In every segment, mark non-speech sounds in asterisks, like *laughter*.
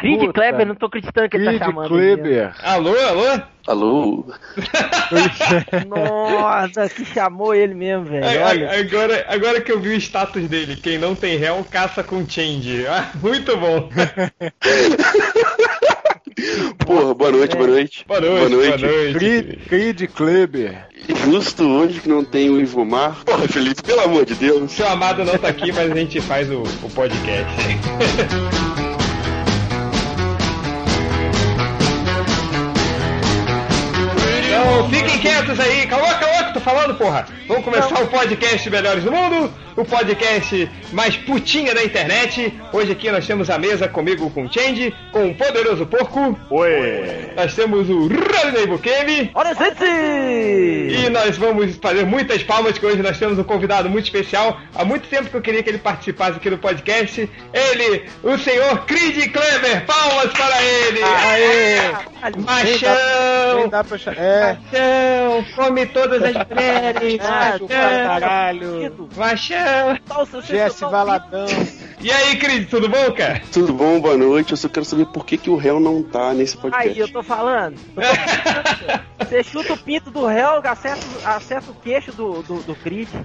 Creed Puta. Kleber, não tô acreditando que ele Creed tá chamando. ele mesmo. Kleber. Alô, alô? Alô? *laughs* Nossa, que chamou ele mesmo, velho. Agora, agora que eu vi o status dele, quem não tem réu, caça com change. Ah, muito bom. *laughs* Porra, boa noite, boa noite. Boa noite, boa noite. Creed, Creed Kleber. Justo hoje que não tem o Ivomar. Porra, Felipe, pelo amor de Deus. Seu amado não tá aqui, mas a gente faz o, o podcast. *laughs* Então, fiquem quietos aí. Calma, calma, que tô falando, porra. Vamos começar o podcast Melhores do Mundo, o podcast mais putinha da internet. Hoje aqui nós temos a mesa comigo com o Change, com o Poderoso Porco. Oi. Nós temos o Rodney Bukemi. Olha, gente! E nós vamos fazer muitas palmas, que hoje nós temos um convidado muito especial. Há muito tempo que eu queria que ele participasse aqui do podcast. Ele, o senhor Creed Kleber. Palmas para ele! Aê! Machão! dá pra chamar. É. Machão! Come todas as *laughs* mulheres! Machão! caralho. Nossa, Jesse Valadão. E aí, Creed, tudo bom, cara? Tudo bom? Boa noite. Eu só quero saber por que, que o réu não tá nesse podcast. Aí, eu tô falando. Eu tô falando. Você chuta o pinto do réu, acerta, acerta o queixo do, do, do.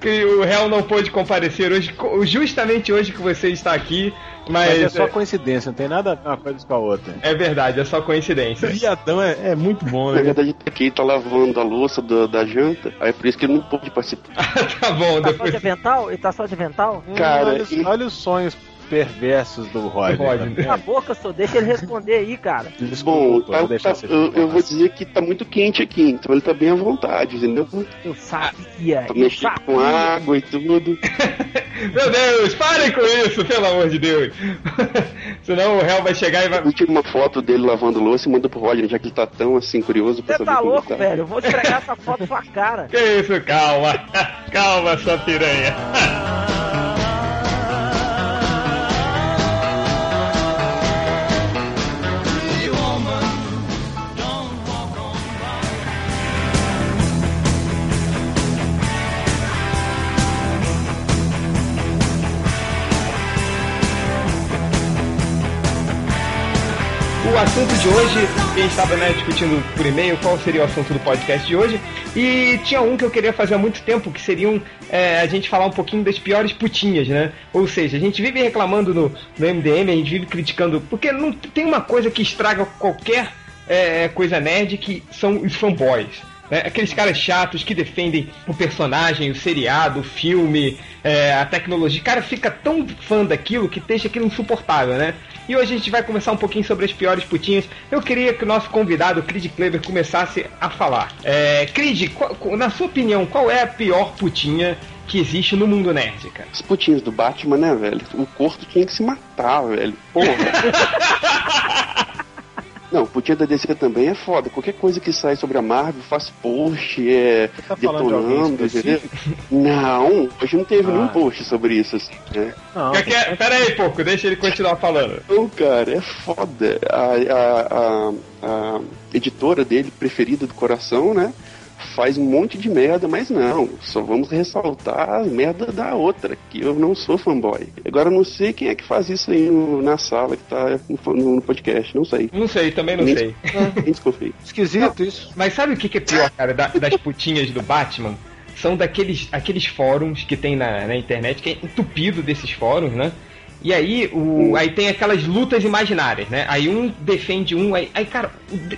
Que o réu não pôde comparecer hoje, justamente hoje que você está aqui, mas, Mas é só coincidência, não tem nada a ver uma coisa com a outra. é verdade, é só coincidência. Viadão é, é muito bom, Na né? verdade, aqui tá lavando a louça da, da janta, aí por isso que ele não pôde participar. *laughs* tá bom, Tá só depois. de avental? Ele tá só de avental? Cara, olha, os- e- olha os sonhos perversos do Roger. Roger. tá Cala a vendo? boca, só deixa ele responder aí, cara. *laughs* Bom, Desculpa, tá- vou deixar tá- você eu, eu vou dizer que tá muito quente aqui, então ele tá bem à vontade, entendeu? Eu sabia, Tá mexendo com água e tudo. *laughs* Meu Deus, parem com isso, pelo amor de Deus. *laughs* Senão o réu vai chegar e vai. Eu tiro uma foto dele lavando louça e manda pro Roger, já que ele tá tão assim curioso pra Você saber tá como louco, tá. velho? Eu vou esfregar essa foto na sua cara. Que isso, calma. Calma, sua piranha. O assunto de hoje, a gente estava né, discutindo por e-mail qual seria o assunto do podcast de hoje, e tinha um que eu queria fazer há muito tempo, que seriam é, a gente falar um pouquinho das piores putinhas, né? Ou seja, a gente vive reclamando no, no MDM, a gente vive criticando, porque não tem uma coisa que estraga qualquer é, coisa nerd que são os fanboys. Né? Aqueles caras chatos que defendem o personagem, o seriado, o filme, é, a tecnologia. O cara fica tão fã daquilo que deixa aquilo insuportável, né? E hoje a gente vai conversar um pouquinho sobre as piores putinhas. Eu queria que o nosso convidado, o Creed Kleber, começasse a falar. É, Creed, qual- na sua opinião, qual é a pior putinha que existe no mundo nerd, cara? Os putinhos do Batman, né, velho? O corpo tinha que se matar, velho. Porra. *laughs* Não, putinha da DC também é foda. Qualquer coisa que sai sobre a Marvel, faz post, é. Você tá falando de detonando, entendeu? Não, hoje não teve Ah. nenhum post sobre isso, assim, né? Não, Quer- quer- Pera aí, pouco, deixa ele continuar falando. Não, cara, é foda. A, a, a, a editora dele, preferida do coração, né? Faz um monte de merda, mas não. Só vamos ressaltar a merda da outra, que eu não sou fanboy. Agora eu não sei quem é que faz isso aí no- na sala que tá no, no podcast, não sei. Não sei, também não sei. Quem *laughs* desconfia? esquisito isso. Mas sabe o que, que é pior, cara, da- das putinhas do Batman? São daqueles aqueles fóruns que tem na, na internet, que é entupido desses fóruns, né? E aí, o, aí tem aquelas lutas imaginárias, né? Aí um defende um, aí, aí cara,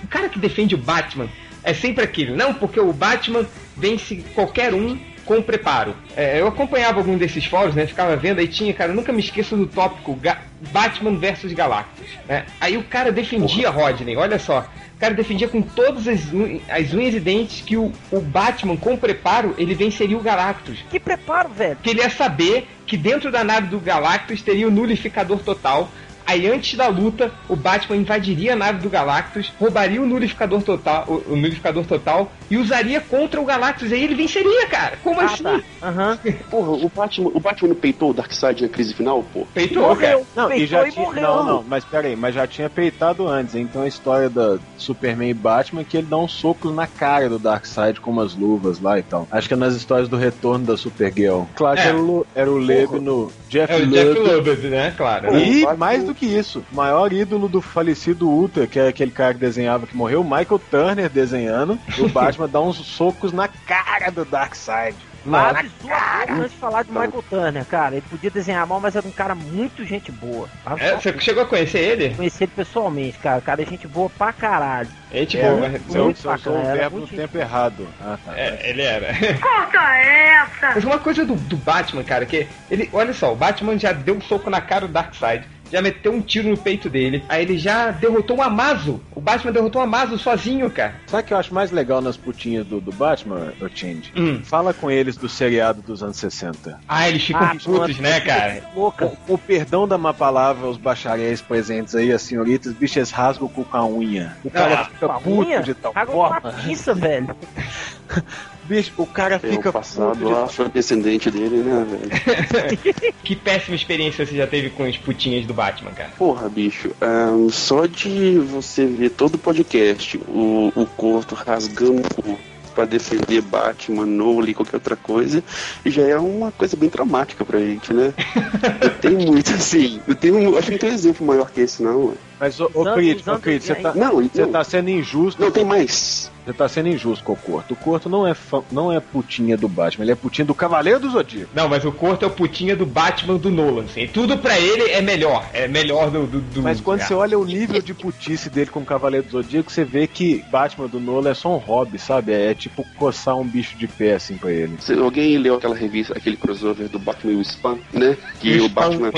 o cara que defende o Batman é sempre aquele, não, porque o Batman vence qualquer um com preparo. É, eu acompanhava algum desses fóruns, né? Ficava vendo, aí tinha, cara, nunca me esqueço do tópico Ga- Batman versus Galactus. Né? Aí o cara defendia Rodney, olha só. O cara defendia com todas as, un- as unhas e dentes que o, o Batman, com preparo, ele venceria o Galactus. Que preparo, velho. Porque ele ia saber que dentro da nave do Galactus teria o nulificador total. Aí antes da luta, o Batman invadiria a nave do Galactus, roubaria o nulificador total, o, o total e usaria contra o Galactus. Aí ele venceria, cara. Como Ah, assim? tá. Aham. *laughs* Porra, o Batman, o Batman não peitou o Darkseid na crise final, pô? Peitou, cara. Morreu. Não, e Peitou já e tinha, morreu. não, não, mas peraí, mas já tinha peitado antes. Então a história da Superman e Batman é que ele dá um soco na cara do Darkseid com umas luvas lá e tal. Acho que é nas histórias do retorno da Supergirl. Claro que É. era o, era o Lebe no Jeff É o Jeff né? Claro. E Batman- mais do que isso, o maior ídolo do falecido Ultra, que é aquele cara que desenhava que morreu, Michael Turner desenhando, o Batman *laughs* dá uns socos na cara do Darkseid. De sua boca antes de falar de Michael Turner, cara. Ele podia desenhar mal, mas era um cara muito gente boa. É, você chegou a conhecer ele? Conheci ele pessoalmente, cara. O cara é gente boa pra caralho. É tipo. É, você muito você usou o era verbo no muito tempo errado. Ah, tá. é, ele era. *laughs* Conta essa! Mas uma coisa do, do Batman, cara, que ele. Olha só, o Batman já deu um soco na cara do Darkseid. Já meteu um tiro no peito dele. Aí ele já derrotou um Amazo. O Batman derrotou um Amazo sozinho, cara. Sabe o que eu acho mais legal nas putinhas do, do Batman, o Change? Hum. Fala com eles do seriado dos anos 60. Ah, eles ficam Ah, putos, né, cara? Louca. Com o perdão da má palavra aos bacharéis presentes aí, as senhoritas, bichas rasgam o cu com a unha. O cara Ah, fica puto unha? de tal com a forma. velho. *laughs* *laughs* Bicho, o cara É, fica o passado puto de lá foi descendente dele, né, velho? *laughs* Que péssima experiência você já teve com as putinhas do Batman, cara. Porra, bicho, ahn, só de você ver todo o podcast, o, o Corto rasgando o pra defender Batman, Nolan e qualquer outra coisa, já é uma coisa bem traumática pra gente, né? *laughs* Não tem muito assim. Não tem um, acho que não tem exemplo maior que esse, não. ué. Mas, ô, ô Crit, ô, você tá, Não, você não, tá sendo injusto. não tem mais. Você tá sendo injusto com o Corto. O Corto não é, fã- não é putinha do Batman, ele é putinha do Cavaleiro do Zodíaco. Não, mas o Corto é o putinha do Batman do Nolan, assim. E Tudo pra ele é melhor. É melhor do. do, do- Mas quando é. você olha o nível de putice dele com o Cavaleiro do Zodíaco, você vê que Batman do Nolan é só um hobby, sabe? É, tipo coçar um bicho de pé, assim, pra ele. Se alguém leu aquela revista, aquele crossover do Batman e o Spam, né? Que o Batman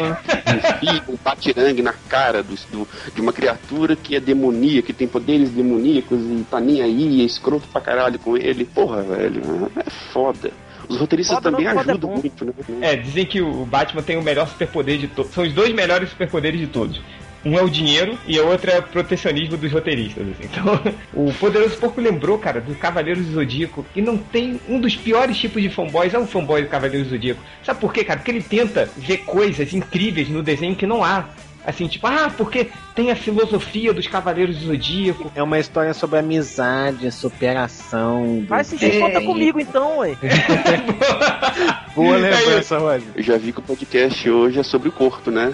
enfia um batirangue na cara do, do- de uma criatura que é demoníaca, que tem poderes demoníacos e tá nem aí, é escroto pra caralho com ele. Porra, velho, é foda. Os roteiristas Foda também não, é ajudam bom. muito, né? É, dizem que o Batman tem o melhor superpoder de todos. São os dois melhores superpoderes de todos. Um é o dinheiro e a outra é o protecionismo dos roteiristas. assim. *laughs* Então, o Poderoso Porco lembrou, cara, do Cavaleiros do Zodíaco. E não tem um dos piores tipos de fanboys. É um fanboy do Cavaleiros do Zodíaco. Sabe por quê, cara? Porque ele tenta ver coisas incríveis no desenho que não há. Assim, tipo, ah, porque tem a filosofia dos Cavaleiros do Zodíaco. É uma história sobre amizade, superação. Vai assistir É. conta comigo então, ué. *laughs* Boa lembrança, Roger. Eu já vi que o podcast hoje é sobre o corpo, né?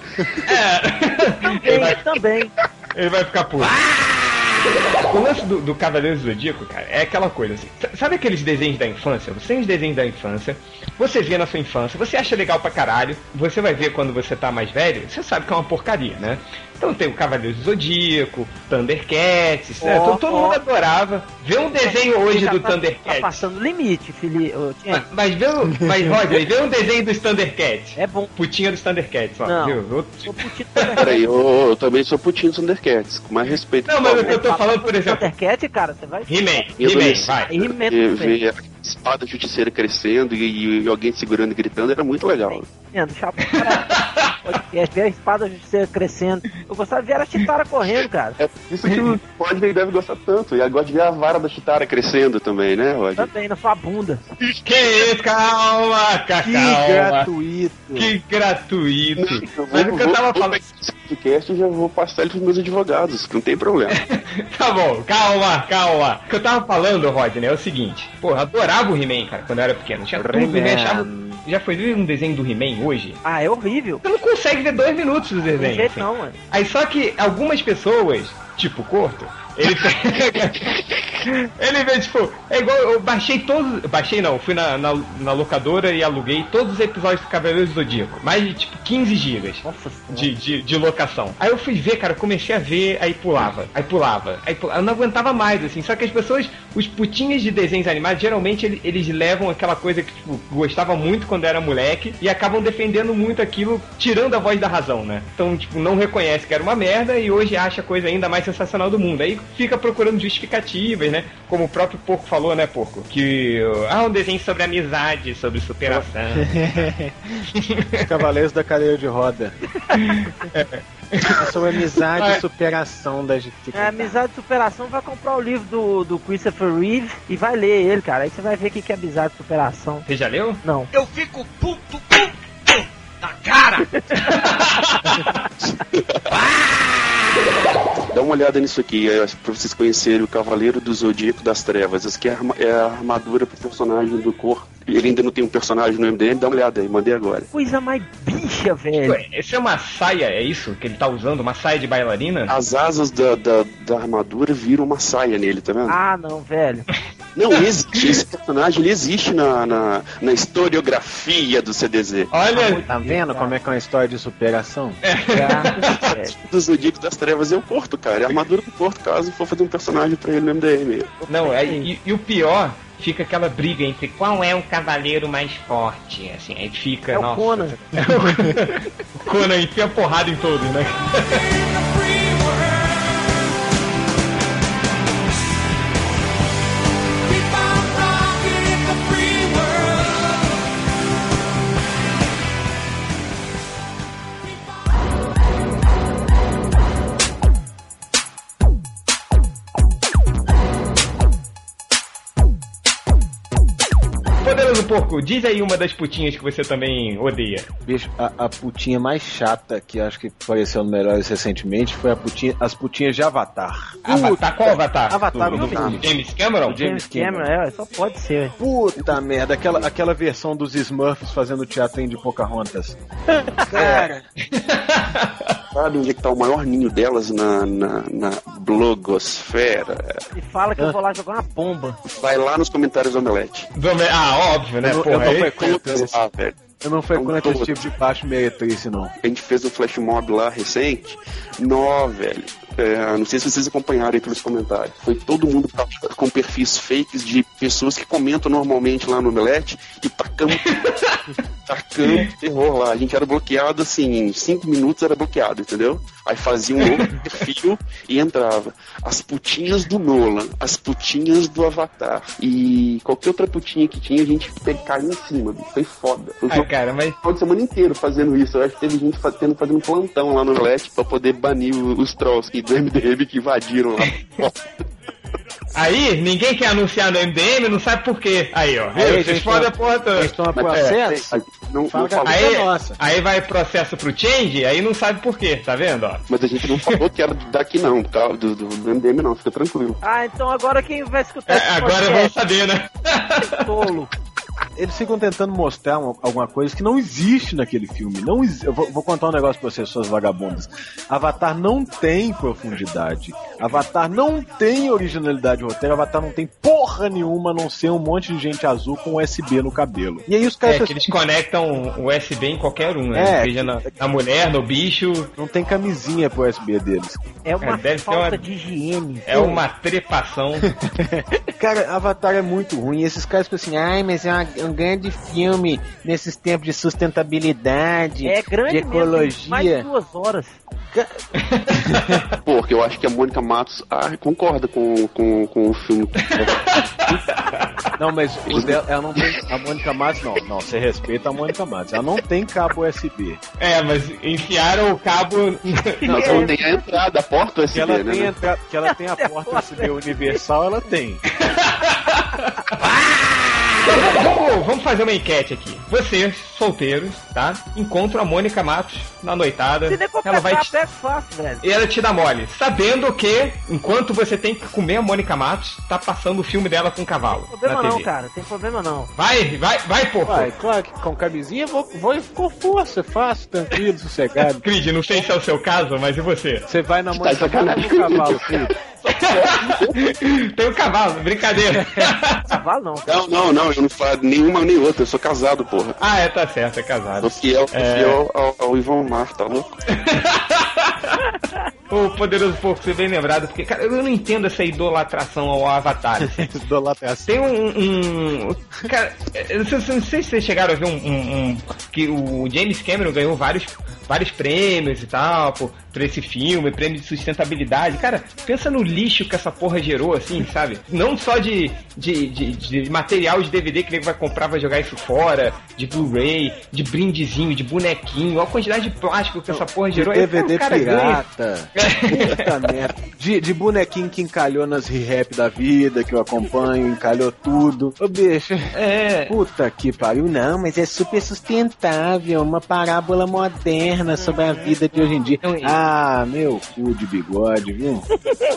Ele vai, Também, também. ele vai ficar puto. O lance do, do Cavaleiro do Zodíaco, cara, é aquela coisa assim. Sabe aqueles desenhos da infância? Você tem os desenhos da infância, você vê na sua infância, você acha legal pra caralho, você vai ver quando você tá mais velho, você sabe que é uma porcaria, né? Então tem o Cavaleiro do Zodíaco, Thundercats, né? Ó, Então, todo ó. mundo adorava. Ver um desenho hoje Já do tá, Tá Thundercats. passando limite, filho. Mas, mas vê, o- mas Roger, vê um desenho dos Thundercats. É bom. Putinha dos Thundercats, ó. Não. Viu? Eu- Sou putinho do *laughs* Peraí, eu, eu também sou putinho dos Thundercats, com mais respeito. Não, mas eu tô falando, por exemplo, Thundercat, cara, você vai. He-Man, He-Man, vai. He-Man também. espada justiceira crescendo e, e alguém segurando e gritando era muito legal. Vendo, chapa, podcast, ver a espada justiceira crescendo. Eu gostava de ver a Chitara correndo, cara. É isso que o Rodney deve gostar tanto. E agora de ver a vara da Chitara crescendo também, né, Roger? Também, na sua bunda. Que isso, calma, ca- Que calma. gratuito. Que gratuito. Eu Mas o que eu tava vou falando. esse podcast e já vou passar ele pros meus advogados, que não tem problema. *laughs* Tá bom, calma, calma. O que eu tava falando, Rodney, é o seguinte. Porra, adorava o He-Man, cara, quando eu era pequeno. Tinha tudo. He-Man achava... Já foi ver um desenho do He-Man hoje? Ah, é horrível. Você não consegue ver dois minutos do Não desenho. jeito assim. não, mano. Aí só que algumas pessoas, tipo Corto, ele *laughs* *laughs* ele vê, tipo, é igual, eu baixei todos. Baixei não, fui na, na, na locadora e aluguei todos os episódios do Cavaleiros do Zodíaco. Mais de tipo 15 gigas. Nossa. De, de, de locação. Aí eu fui ver, cara, comecei a ver, aí pulava, aí pulava, aí pulava. Eu não aguentava mais, assim. Só que as pessoas, os putinhas de desenhos animados, geralmente ele- eles levam aquela coisa que, tipo, gostava muito quando era moleque e acabam defendendo muito aquilo, tirando a voz da razão, né? Então, tipo, não reconhece que era uma merda e hoje acha a coisa ainda mais sensacional do mundo. Aí fica procurando justificativas, né? Como o próprio Porco falou, né, Porco? Que, ah, um desenho sobre amizade, sobre superação. *laughs* Cavaleiros da cadeira de roda. É sobre amizade e superação da gente. É, amizade e superação vai comprar o livro do, do Christopher Reeve e vai ler ele, cara. Aí você vai ver o que que é amizade e superação. Você já leu? Não. Eu fico puto, puto da cara. *laughs* Dá uma olhada nisso aqui, é, pra vocês conhecerem o Cavaleiro do Zodíaco das Trevas. Essa aqui é é a armadura pro personagem do corpo. Ele ainda não tem um personagem no MDM, dá uma olhada aí, mandei agora. Coisa mais bicha, velho. Ué, Essa é uma saia, é isso que ele tá usando? Uma saia de bailarina? As asas da, da, da armadura viram uma saia nele, tá vendo? Ah, não, velho. Não existe, esse personagem ele existe na, na, na historiografia do CDZ. Olha, Tá vendo como é que é uma história de superação? Já, velho. Do Zodíaco das Trevas é o Porto, cara. É a armadura do Porto, caso for fazer um personagem pra ele no MDM. não, é, e, e o pior, fica aquela briga entre qual é o cavaleiro mais forte, assim, aí fica, É o nossa. Conan. *laughs* o Conan enfia porrada em todos, né? *laughs* Porco, diz aí uma das putinhas que você também odeia. Bicho, a, a putinha mais chata que acho que apareceu no Melhores recentemente foi a putinha, as putinhas de Avatar. Avatar, qual Avatar? Avatar do, do do filme. James Cameron? Do James Cameron, é, só pode ser. Puta merda, aquela, aquela versão dos Smurfs fazendo teatrinho de Pocahontas. *laughs* Cara. Sabe onde é que tá o maior ninho delas na, na, na blogosfera? E fala que eu vou lá jogar uma bomba. Vai lá nos comentários do Omelete. Do- Ah, óbvio, né? Eu não- Porra, eu não aí- frequento velho. Eu não frequento esse tipo de baixo meretriz, não. A gente fez um flash mob lá recente. Nó, velho. É, não sei se vocês acompanharam aí pelos comentários. Foi todo mundo com perfis fakes de pessoas que comentam normalmente lá no Omelete e tacando, *laughs* tacando terror lá. A gente era bloqueado assim, em 5 minutos era bloqueado, entendeu? Aí fazia um *laughs* outro perfil e entrava. As putinhas do Nolan, as putinhas do Avatar e qualquer outra putinha que tinha, a gente cair em cima, bicho. Foi foda. Foi Ah, cara, mas de semana inteiro fazendo isso. Eu acho que teve gente fazendo, fazendo plantão lá no LED pra poder banir os trolls que, do MDM que invadiram lá. *laughs* aí ninguém quer anunciar no MDM, não sabe por quê. Aí, ó. Aí? Vocês gente, podem a ó, porra toda. Estão a processo. é, não, a Aí, é nossa. aí vai processo pro Change, aí não sabe por quê, tá vendo? Ó? mas a gente não falou que era daqui não, tá? Do, do, do MDM não, fica tranquilo. Ah, então agora quem vai escutar É, agora vamos podcast saber, né? é tolo. Eles ficam tentando mostrar uma- alguma coisa que não existe naquele filme. Não Eu vou, vou contar um negócio pra vocês, suas vagabundas. Avatar não tem profundidade. Avatar não tem originalidade de roteiro. Avatar não tem porra nenhuma a não ser um monte de gente azul com USB no cabelo. E aí os caras É que eles conectam o USB em qualquer um, né? É, Seja na, na mulher, no bicho. não tem camisinha pro USB deles. É uma É, deve ser falta uma- de higiene. É uma trepação. *laughs* *laughs* Cara, Avatar é muito ruim. Esses caras ficam assim, ai, mas é uma- um grande filme nesses tempos de sustentabilidade, É grande de mesmo, tem mais de ecologia. duas horas. *laughs* Porque eu acho que a Mônica Matos ah, concorda com, com, com o filme. *laughs* Não, mas o dela, ela não tem. A Mônica Matos, não. Não, você respeita a Mônica Matos. Ela não tem cabo USB. É, mas enfiaram o cabo. *laughs* Não tem a entrada, a porta Que USB, ela, né? tem entra... que ela tem a porta USB universal, ela tem. Vamos, vamos fazer uma enquete aqui. Vocês, solteiros, tá? Encontram a Mônica Matos na noitada. Se Ela vai te... pega fácil, velho. E ela te dá mole, sabendo que, enquanto você tem que comer a Mônica Matos, tá passando o filme dela com o cavalo. Não tem problema na não, cara. Tem problema não. Vai, vai, vai, porco. Vai, claro que com camisinha vou, vou com força, fácil, tranquilo, sossegado. Creed, não sei se é o seu caso, mas e você? Você vai na Tá de Mônica Matos sacanagem. com o cavalo, filho. *laughs* Tem o cavalo, brincadeira. *laughs* Cavalo não. Não, não, não, eu não falo nenhuma nem outra, eu sou casado, porra. ah, é, tá certo, é casado. Sou fiel, É. fiel ao, ao Ivan Mar, tá louco? *laughs* O poderoso porco, você bem lembrado, porque, cara, eu não entendo essa idolatração ao Avatar. *laughs* Idolatração. Tem um. um- cara, eu não sei, não sei se vocês chegaram a ver um, um- um- que o James Cameron ganhou vários, vários prêmios e tal, por, por esse filme, prêmio de sustentabilidade. Cara, pensa no lixo que essa porra gerou, assim, sabe? Não só de, de, de, de material de DVD que ele vai comprar, vai jogar isso fora, de Blu-ray, de brindezinho, de bonequinho, olha a quantidade de plástico que essa porra gerou. DVD Aí, cara, pirata. Puta *laughs* merda. De, de bonequinho que encalhou nas re-rap da vida, que eu acompanho, encalhou tudo. Ô, bicho. É. Puta que pariu, não, mas é super sustentável, uma parábola moderna sobre a vida de hoje em dia. Ah, meu cu de bigode, viu?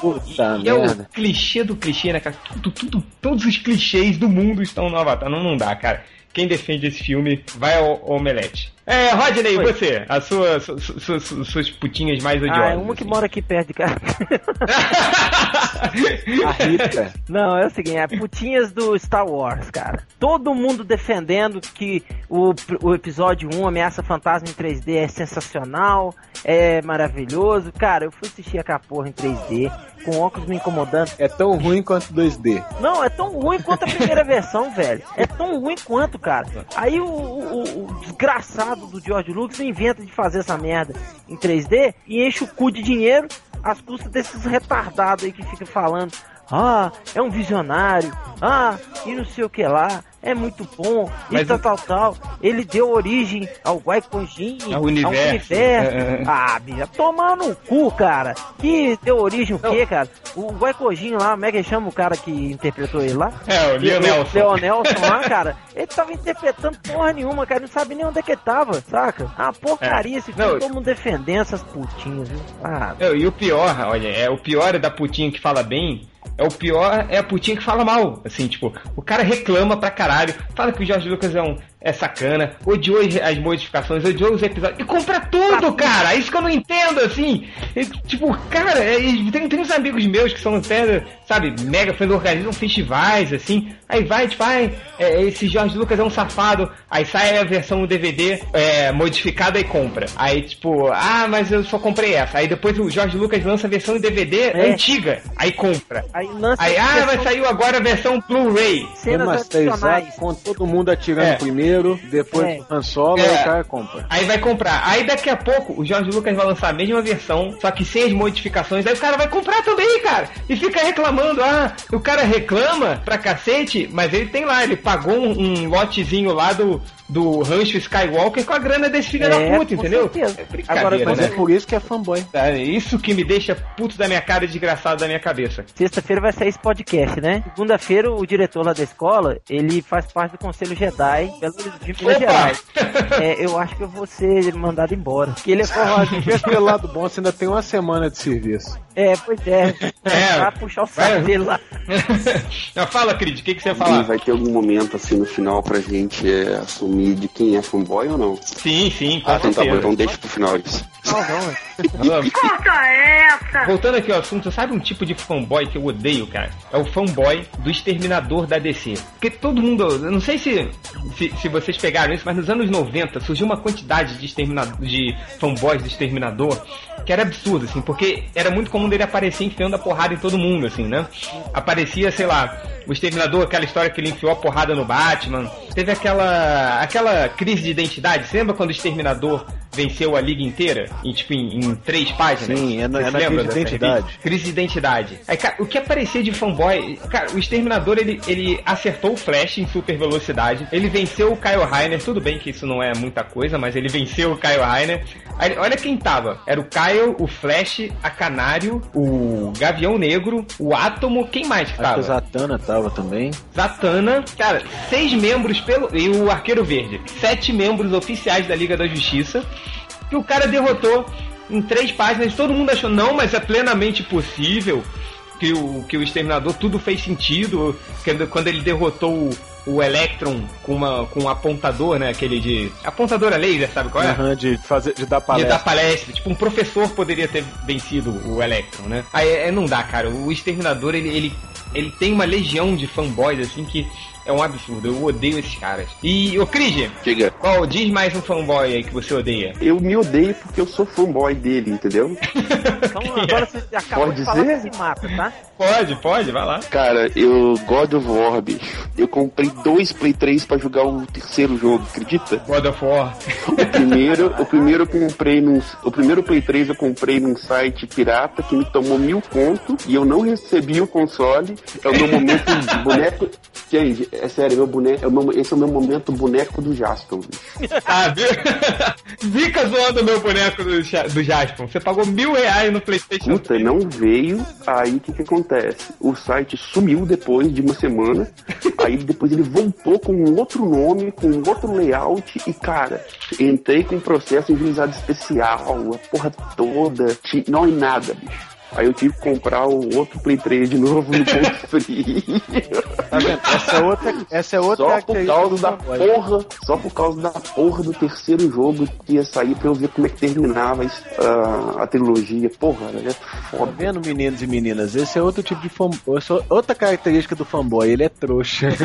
Puta *laughs* E é o merda. clichê do clichê, né, cara? Tudo, tudo, todos os clichês do mundo estão no Avatar. Não, não dá, cara. Quem defende esse filme vai ao, ao Omelete. É, Rodney, Oi. você? As suas, su- su- su- suas putinhas mais odiosas. Ah, é uma que assim. mora aqui perto de casa. *laughs* A Rita. Não, é o seguinte, é putinhas do Star Wars, cara. Todo mundo defendendo que o, o episódio 1, Ameaça Fantasma em 3D, é sensacional, é maravilhoso. Cara, eu fui assistir aquela porra em 3D, com óculos me incomodando. É tão ruim quanto 2D. Não, é tão ruim quanto a primeira versão, velho. É tão ruim quanto, cara. Aí o, o- o desgraçado do George Lucas inventa de fazer essa merda em 3D e enche o cu de dinheiro às custas desses retardados aí que fica falando. Ah, é um visionário. Ah, e não sei o que lá. É muito bom. E Mas tal, o- tal, tal. Ele deu origem ao Guaicojin, Ao universo. universo. É, é. Ah, bicha, tomar no cu, cara. Que deu origem o quê, cara? O Guaicojin lá, como é que chama o cara que interpretou ele lá? É, o Leonelson. Leonelson lá, *laughs* cara, ele tava interpretando porra nenhuma, cara, não sabe nem onde é que tava, saca? Ah, porcaria esse filme, É. Não, todo mundo defendendo essas putinhas, viu? Ah, e o pior, olha, é o pior é da putinha que fala bem. É o pior é a putinha que fala mal. Assim, tipo, o cara reclama pra caralho, fala que o George Lucas é um é sacana, odiou as- modificações, odiou os episódios. E compra tudo, cara! Isso que eu não entendo, assim. E, tipo, cara, é, tem, tem uns amigos meus que são até, sabe, mega fãs, organizam festivais, assim. Aí vai, tipo, ai, é, esse George Lucas é um safado. Aí sai a versão DVD é, modificada e compra. Aí, tipo, ah, mas eu só comprei essa. Aí depois o George Lucas lança a versão em DVD É. antiga. Aí compra. aí lança Aí, ah, versão- mas saiu agora a versão Blu-ray. cenas Remasterizado adicionais. com todo mundo atirando É. primeiro, depois É. o Han Solo, É. aí o cara compra. Aí vai comprar. Aí daqui a pouco o George Lucas vai lançar a mesma versão, só que sem as modificações. Aí o cara vai comprar também, cara. E fica reclamando. Ah, o cara reclama pra cacete, mas ele tem lá, ele pagou um, um lotezinho lá do, do Rancho Skywalker com a grana desse filho É, da puta, entendeu? certeza. É brincadeira, Agora, Mas né? é por isso que é fanboy. É isso que me deixa puto da minha cara e desgraçado da minha cabeça. Sexta-feira vai sair esse podcast, né? Segunda-feira, o diretor lá da escola, ele faz parte do Conselho Jedi Belo Horizonte, Minas! Gerais. É, eu acho que eu vou ser mandado embora. Porque ele é forrado. Pensa pelo lado bom, você ainda tem uma semana de serviço. É, pois é. É. Vai puxar o saco dele lá. *laughs* Não, fala, Cris, o que, que você ia falar? vai ter algum momento assim no final pra gente é, assumir de quem é fanboy ou não? Sim, sim, com Ah, então tá bom, certeza. então deixa pro final isso. Não, não. *laughs* Corta essa! Voltando aqui ao assunto, sabe um tipo de fanboy que eu odeio, cara? É o fanboy do Exterminador da DC. Porque todo mundo, eu não sei se, se, se vocês pegaram isso, mas nos anos 90 surgiu uma quantidade de, exterminador, de fanboys do Exterminador que era absurdo, assim, porque era muito comum dele aparecer enfiando a porrada em todo mundo, assim, né? Aparecia, sei lá, o Exterminador, aquela história que ele enfiou a porrada no Batman. Teve aquela aquela crise de identidade. Você lembra quando o Exterminador venceu a liga inteira? Em, tipo, em, em três páginas? Sim, é na- é na crise de identidade. Crise de identidade. Aí, cara, o que aparecia de fanboy. Cara, o Exterminador ele, ele acertou o Flash em super velocidade. Ele venceu o Kyle Rainer. Tudo bem que isso não é muita coisa, mas ele venceu o Kyle Rainer. Aí, olha quem tava: era o Kyle, o Flash, a Canário, o Gavião Negro, o Átomo. Quem mais que Acho que tava? a Zatanna tava também. Zatanna, cara, seis membros pelo. E o Arqueiro Verde. Sete membros oficiais da Liga da Justiça. Que o cara derrotou em três páginas. Todo mundo achou, não, mas é plenamente possível. Que o, que o Exterminador tudo fez sentido. Quando, ele derrotou o, o Electron com, uma, com um apontador, né? Aquele de. Apontador a laser, sabe qual é? Aham, de, fazer, de dar de palestra. dar palestra. Tipo, um professor poderia ter vencido o Electron, né? Aí é, não dá, cara. O Exterminador, ele, ele, ele tem uma legião de fanboys, assim, que É um absurdo. Eu odeio esses caras. E, ô Cris, Diga. qual diz mais um fanboy aí que você odeia? Eu me odeio porque eu sou fanboy dele, entendeu? *laughs* Então agora você acabou Pode de falar dizer? que se mata, tá? Pode, pode, vai lá. Cara, eu God of War, bicho. Eu comprei dois Play 3 pra jogar o terceiro jogo, acredita? God of War. O primeiro, o primeiro eu comprei num, o primeiro Play 3 eu comprei num site pirata que me tomou mil conto e eu não recebi o console. É o meu momento de boneco. Gente, é sério, meu boneco, é meu- esse é o meu momento boneco do Jaspion. *laughs* Ah, viu? *laughs* Fica zoando o meu boneco do, do Jaspion. Você pagou mil reais no Playstation Puta, 3. não veio. Aí o que, que acontece? O site sumiu depois de uma semana. *laughs* Aí depois ele voltou com um outro nome, com um outro layout. E cara, entrei com um processo em juizado especial, a porra toda. Não é nada, bicho. Aí eu tive que comprar o outro Play 3 de novo no ponto *laughs* frio. Tá vendo? Essa é outra, essa é outra Só por característica causa da porra, só por causa da porra do terceiro jogo que ia sair pra eu ver como é que terminava isso, ah, a trilogia. Porra, é Tá foda. vendo, meninos e meninas? Esse é outro tipo de fanboy. essa é Outra característica do fanboy, ele é trouxa. *laughs*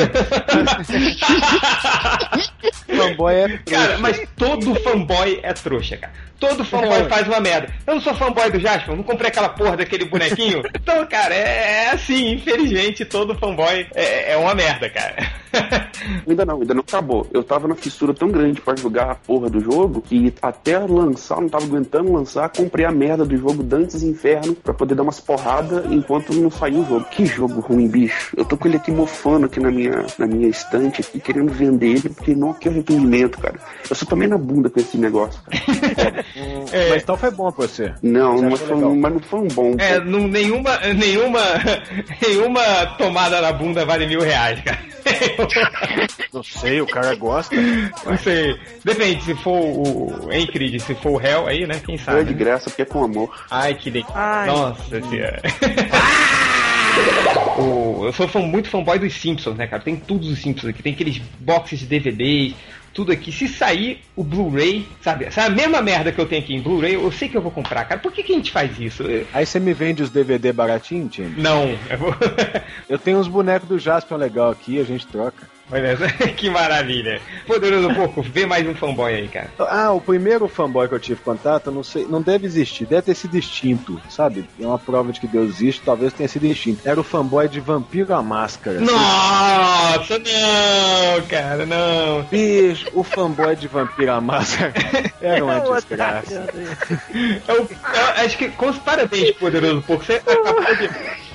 fanboy é trouxa. Cara, mas todo fanboy é trouxa, cara. Todo fanboy É. faz uma merda. Eu não sou fanboy do Jasper, não comprei aquela porra daquele bonequinho. *laughs* Então, cara, é, é assim, infelizmente, todo fanboy é, é uma merda, cara. *laughs* Ainda não, ainda não acabou. Eu tava na fissura tão grande pra jogar a porra do jogo que até lançar, não tava aguentando lançar, comprei a merda do jogo Dantes Inferno pra poder dar umas porradas enquanto não saiu o jogo. Que jogo ruim, bicho. Eu tô com ele aqui mofando aqui na minha, na minha estante aqui, querendo vender ele, porque não, que arrependimento, cara. Eu só tomei na bunda com esse negócio, cara. *laughs* É. Mas então foi bom pra você. Não, Você mas foi, legal? um- mas não foi um bom. É, não, nenhuma, nenhuma, *laughs* nenhuma tomada na bunda vale mil reais, cara. Não sei, o cara gosta. Não sei. Depende, se for o. Hein, Creed? Se for o réu aí, né? Quem sabe? de né? graça porque é com amor. Ai, que delícia. Ai. Nossa senhora. *laughs* O- eu sou fã, muito fanboy dos Simpsons, né, cara? Tem todos os Simpsons aqui. Tem aqueles boxes de DVDs, tudo aqui. Se sair o Blu-ray, sabe? Essa mesma merda que eu tenho aqui em Blu-ray, eu sei que eu vou comprar, cara. Por que, que a gente faz isso? Aí você me vende os DVD baratinho, time? Não, eu vou. *laughs* Eu tenho uns bonecos do Jasper legal aqui, a gente troca. Olha só, *laughs* que maravilha. Poderoso Porco, vê mais um fanboy aí, cara. Ah, o primeiro fanboy que eu tive contato, não sei, não deve existir, deve ter sido extinto, sabe? É uma prova de que Deus existe, talvez tenha sido extinto. Era o fanboy de Vampiro à Máscara. Nossa, não, cara, não. Bicho, o fanboy de Vampiro à Máscara *laughs* era uma Ô, desgraça. Eu, eu acho que, com os parabéns, poderoso porco, você acabou de,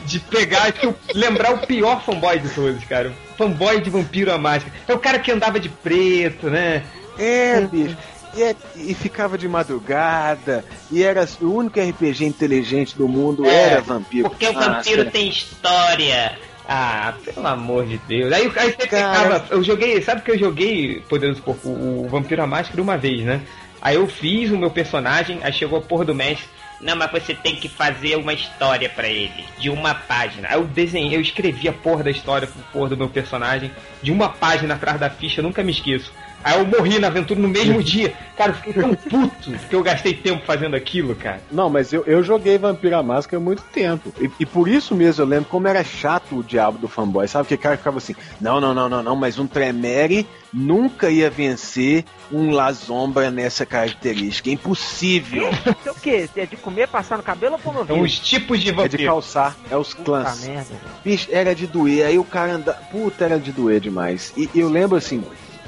de pegar, o- lembrar o pior fanboy de todos, cara. O fanboy de vampiro à máscara. É o cara que andava de preto, né? É, bicho. E, é- e ficava de madrugada, e era o único RPG inteligente do mundo É, era vampiro. Porque o Máscara. vampiro tem história. Ah, pelo amor de Deus. Aí, aí você Cara. pegava. Eu joguei, sabe que eu joguei Poderoso Porco, o Vampiro à Máscara uma vez, né? Aí eu fiz o meu personagem, aí chegou a porra do mestre. Não, mas você tem que fazer uma história pra ele, de uma página. Aí eu desenhei, eu escrevi a porra da história pro porra do meu personagem, de uma página atrás da ficha, nunca me esqueço. Aí eu morri na aventura no mesmo dia. Cara, eu fiquei tão *laughs* puto que eu gastei tempo fazendo aquilo, cara. Não, mas eu, eu joguei Vampiro à Máscara há muito tempo. E, e por isso mesmo eu lembro como era chato o diabo do fanboy. Sabe que o cara ficava assim: não, não, não, não, não, mas um Tremere nunca ia vencer um La Sombra nessa característica. É impossível. *laughs* Isso é o quê? É de comer, passar no cabelo ou promover? São os tipos de É de vampiro. calçar, é os Puta clãs. merda, velho. Bicho, era de doer. Aí o cara anda. Puta, era de doer demais. E eu lembro assim.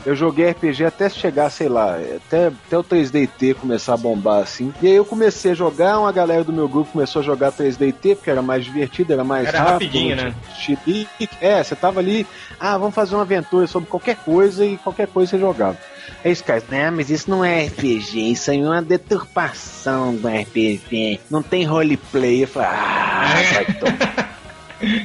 Eu joguei RPG até chegar, sei lá, até, até o 3DT começar a bombar assim. E aí eu comecei a jogar, uma galera do meu grupo começou a jogar 3DT, porque era mais divertido, era mais Era rápido. rapidinho, né? É, você tava ali, ah, vamos fazer uma aventura sobre qualquer coisa e qualquer coisa você jogava. Aí os caras, né, mas isso não é RPG, isso aí é uma deturpação do RPG. Não tem roleplay. Eu falei, ah, *laughs* vai tomar.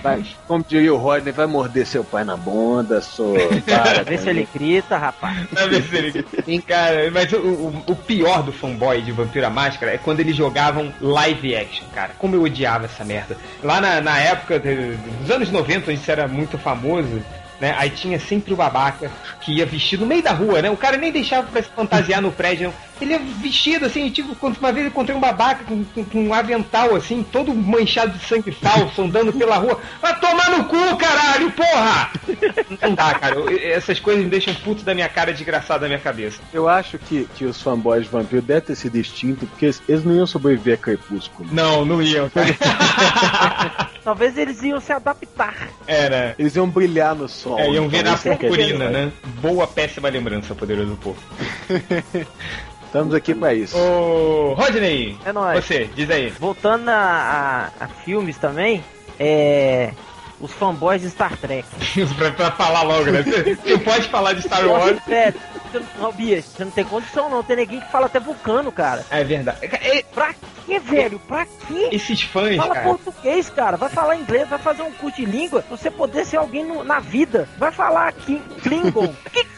Vai, como diria o Rodney, vai morder seu pai na bunda, sou. Para, Vê se ele grita, rapaz. Pra ver se ele- Cara, mas o, o- o pior do fanboy de Vampiro à Máscara é quando eles jogavam live action, cara. Como eu odiava essa merda. Lá na, na época de- dos anos 90, onde isso era muito famoso, né? Aí tinha sempre o babaca que ia vestido no meio da rua, né? O cara nem deixava pra se fantasiar no prédio, não. Ele ia vestido assim, tipo, quando uma vez eu encontrei um babaca com, com, com um avental assim, todo manchado de sangue falso, *laughs* andando pela rua. Vai tomar no cu, caralho, porra! Não dá, cara. Eu- essas coisas me deixam puto da minha cara, desgraçado da minha cabeça. Eu acho que, que os fanboys de vampiro devem ter sido extintos, porque eles, não iam sobreviver a Crepúsculo. Não, não iam, cara. *laughs* Talvez eles iam se adaptar. Era. Eles iam brilhar no sol. É, iam virar é é purpurina, né? Boa, péssima lembrança, poderoso povo. *laughs* Estamos aqui pra isso. Ô, Rodney, É nóis. você, diz aí. Voltando a, a- a filmes também, é. Os fanboys de Star Trek. *laughs* pra, pra falar logo, né? Você você pode falar de Star Wars. Velho, você não, Bia, você não tem condição não. Tem ninguém que fala até vulcano, cara. É verdade. É, Pra quê, velho? Pra quê? Esses fãs, Fala cara. português, cara. Vai falar inglês, vai fazer um curso de língua. pra Você poder ser alguém no- na vida. Vai falar aqui Klingon. *laughs* que Klingon,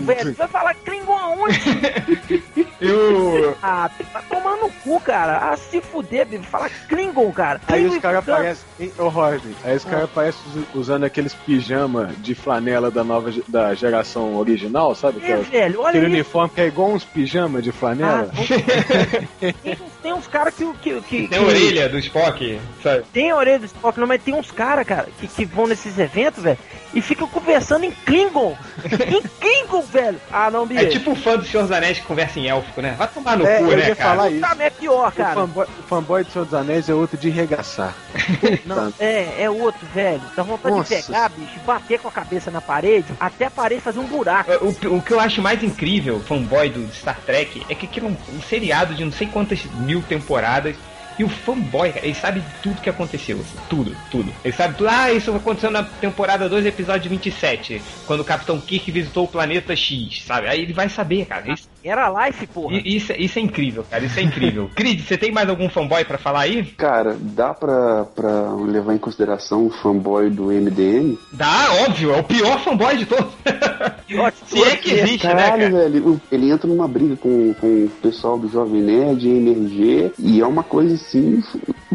velho? Vai falar Klingon aonde? *laughs* Eu. Ah, tá tomando no cu, cara. Ah, se fuder, bicho. Fala Klingon, cara. Aí Klingon os caras e vulcano. aparecem. Ô, Rodney, aí os caras aparecem us- usando aqueles pijama de flanela da nova da geração original, sabe? É, Aquela- velho, olha aquele isso. uniforme que é igual uns pijama de Ah, flanela. vamos- *laughs* tem, uns- caras que, que, que, Tem a orelha do Spock, sabe? Tem a orelha do Spock, não, mas tem uns caras, cara, que, que vão nesses eventos, velho, e ficam conversando em Klingon. *laughs* em Klingon, velho. Ah, não, bicho. É tipo o fã do Senhor dos Anéis que conversa em élfico, né? Vai tomar no É, cu, eu né, ia cara? falar isso. Tá, é pior, O cara. fanboy, o fanboy do Senhor dos Anéis é outro de regaçar. *laughs* Não, é, é outro, velho. Dá vontade Nossa. de pegar, bicho, bater com a cabeça na parede, até a parede fazer um buraco. O, o que eu acho mais incrível, fanboy do Star Trek, é que aquilo é um, um seriado de não sei quantas mil temporadas. E o fanboy, ele sabe tudo que aconteceu. assim, tudo, tudo. Ele sabe tudo. Ah, isso aconteceu na temporada 2, episódio 27. Quando o Capitão Kirk visitou o planeta X, sabe? Aí ele vai saber, cara. Era life, porra. i- isso, isso é incrível, cara. Isso é incrível. *laughs* Creed, você tem mais algum fanboy pra falar aí? Cara, dá pra, pra levar em consideração o fanboy do MDM? Dá, óbvio, é o pior fanboy de todos. *laughs* Se é que existe, né, Caralho, cara? velho, ele entra numa briga com, com o pessoal do Jovem Nerd, MRG, e é uma coisa assim.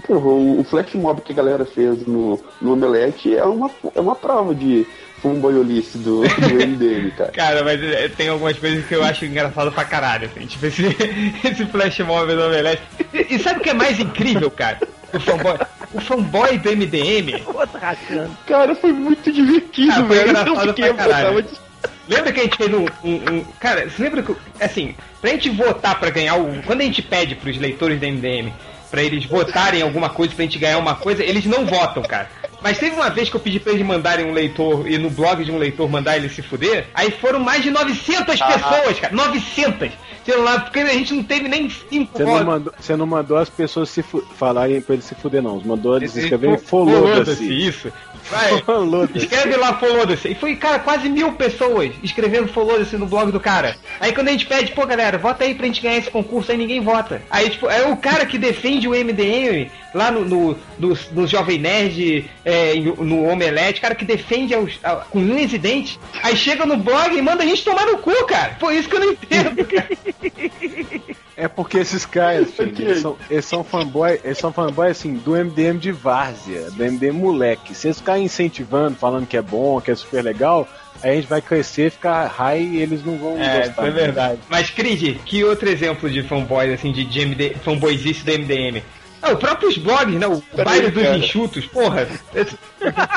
Porra, o, o flash mob que a galera fez no, no Omelete é uma, é uma prova de fanboyolice do, do MDM, cara. *laughs* Cara, mas é, tem algumas coisas que eu acho engraçado pra caralho, assim. Tipo, esse, *laughs* esse flash mob do Omelete. E, sabe o que é mais incrível, cara? O fanboy, o fanboy do MDM. *laughs* Rachando. Cara, foi muito divertido, Ah, foi velho. engraçado Eu fiquei pra caralho. eu tava de- Lembra que a gente fez um, um- um- Cara, você lembra que. Assim, pra gente votar pra ganhar o. Quando a gente pede pros leitores do MDM pra eles votarem alguma coisa pra gente ganhar uma coisa, eles não votam, cara. Mas teve uma vez que eu pedi pra eles mandarem um leitor e no blog de um leitor mandar ele se fuder, aí foram mais de 900 Ah. pessoas, cara. 900! Sei lá, porque a gente não teve nem 5 Você não, mandou, você não mandou as pessoas se falarem pra eles se fuder, não. Mandou eles escreverem fo- foda-se. Isso. Vai. *laughs* Escreve lá foda-se. E foi, cara, quase mil pessoas escrevendo foda-se no blog do cara. Aí quando a gente pede, pô galera, vota aí pra gente ganhar esse concurso, aí ninguém vota. Aí, tipo, é o cara que defende o MDM lá no, no, no, no Jovem Nerd, é, no, Omelete, cara que defende aos, a- com unhas e dentes. Aí chega no blog e manda a gente tomar no cu, cara. Foi isso que eu não entendo, cara. É porque esses caras, *laughs* filho, eles, são, eles são fanboy, eles são fanboy assim, do MDM de várzea, do MDM moleque. Se eles ficarem incentivando, falando que é bom, que é super legal, aí a gente vai crescer, ficar high e eles não vão É, gostar. é verdade. Mas, Creed, que outro exemplo de fanboy, assim, de, de MD, fanboyzice do MDM? Ah, os próprios blogs, né? O Peraí, baile dos cara. enxutos, porra.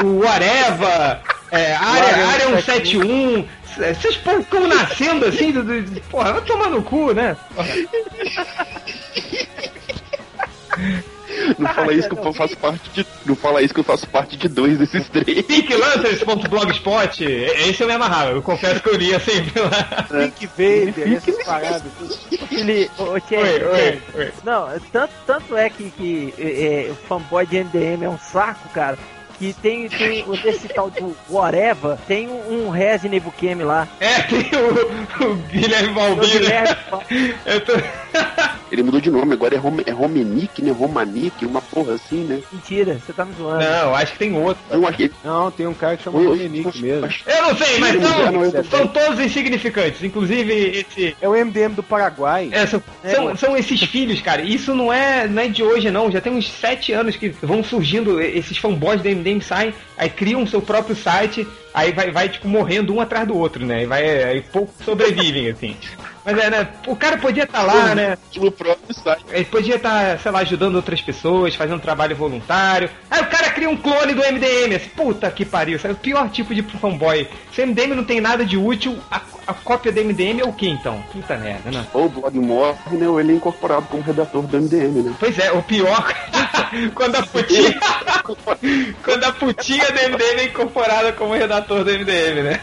o Whatever, é, área, Área área 171. Vocês ficam nascendo assim, do, do- porra, vai tomar no cu, né? *laughs* Não fala isso que eu faço parte de. Não fala isso que eu faço parte de dois desses três. Pinklancers.blogspot, esse eu me amarrava, eu confesso que eu lia sempre lá. Pink Vader, essas paradas. *laughs* Ele, ô, ô, Tchê, Oi, oi, oi. Não, tanto, tanto é que, que é, é, o fanboy de MDM é um saco, cara. Que tem, tem o- esse tal do Whatever, tem um, um Resident Evil lá. É, tem o, o Guilherme O Balbino. Guilherme *laughs* Eu tô... *laughs* Ele mudou de nome, agora é, Rom é Romenick, né? Romanick, uma porra assim, né? Mentira, você tá me zoando. Não, acho que tem outro. Eu acho que Não, tem um cara que chama Oi, Dominique mesmo. Eu não sei, mas não são, todos insignificantes. Inclusive esse. É o MDM do Paraguai. É, são, É. são, são esses filhos, cara. Isso não é, não é de hoje, não. Já tem uns sete anos que vão surgindo esses fanboys da MDM saem, aí criam seu próprio site, aí vai, vai tipo, morrendo um atrás do outro, né? E vai, aí poucos *laughs* sobrevivem, assim. Mas é, né? O cara podia estar lá, né? no próprio site. Ele podia estar, sei lá, ajudando outras pessoas, fazendo trabalho voluntário. Aí o cara cria um clone do MDM. Assim, Puta que pariu, é o pior tipo de fanboy. Se o MDM não tem nada de útil, a, a cópia do MDM é o que então? Puta merda, né? Ou o blog morre, né? Ou ele é incorporado como redator do MDM, né? Pois é, o pior *laughs* quando a putinha. *laughs* quando a putinha do MDM é incorporada como redator do MDM, né?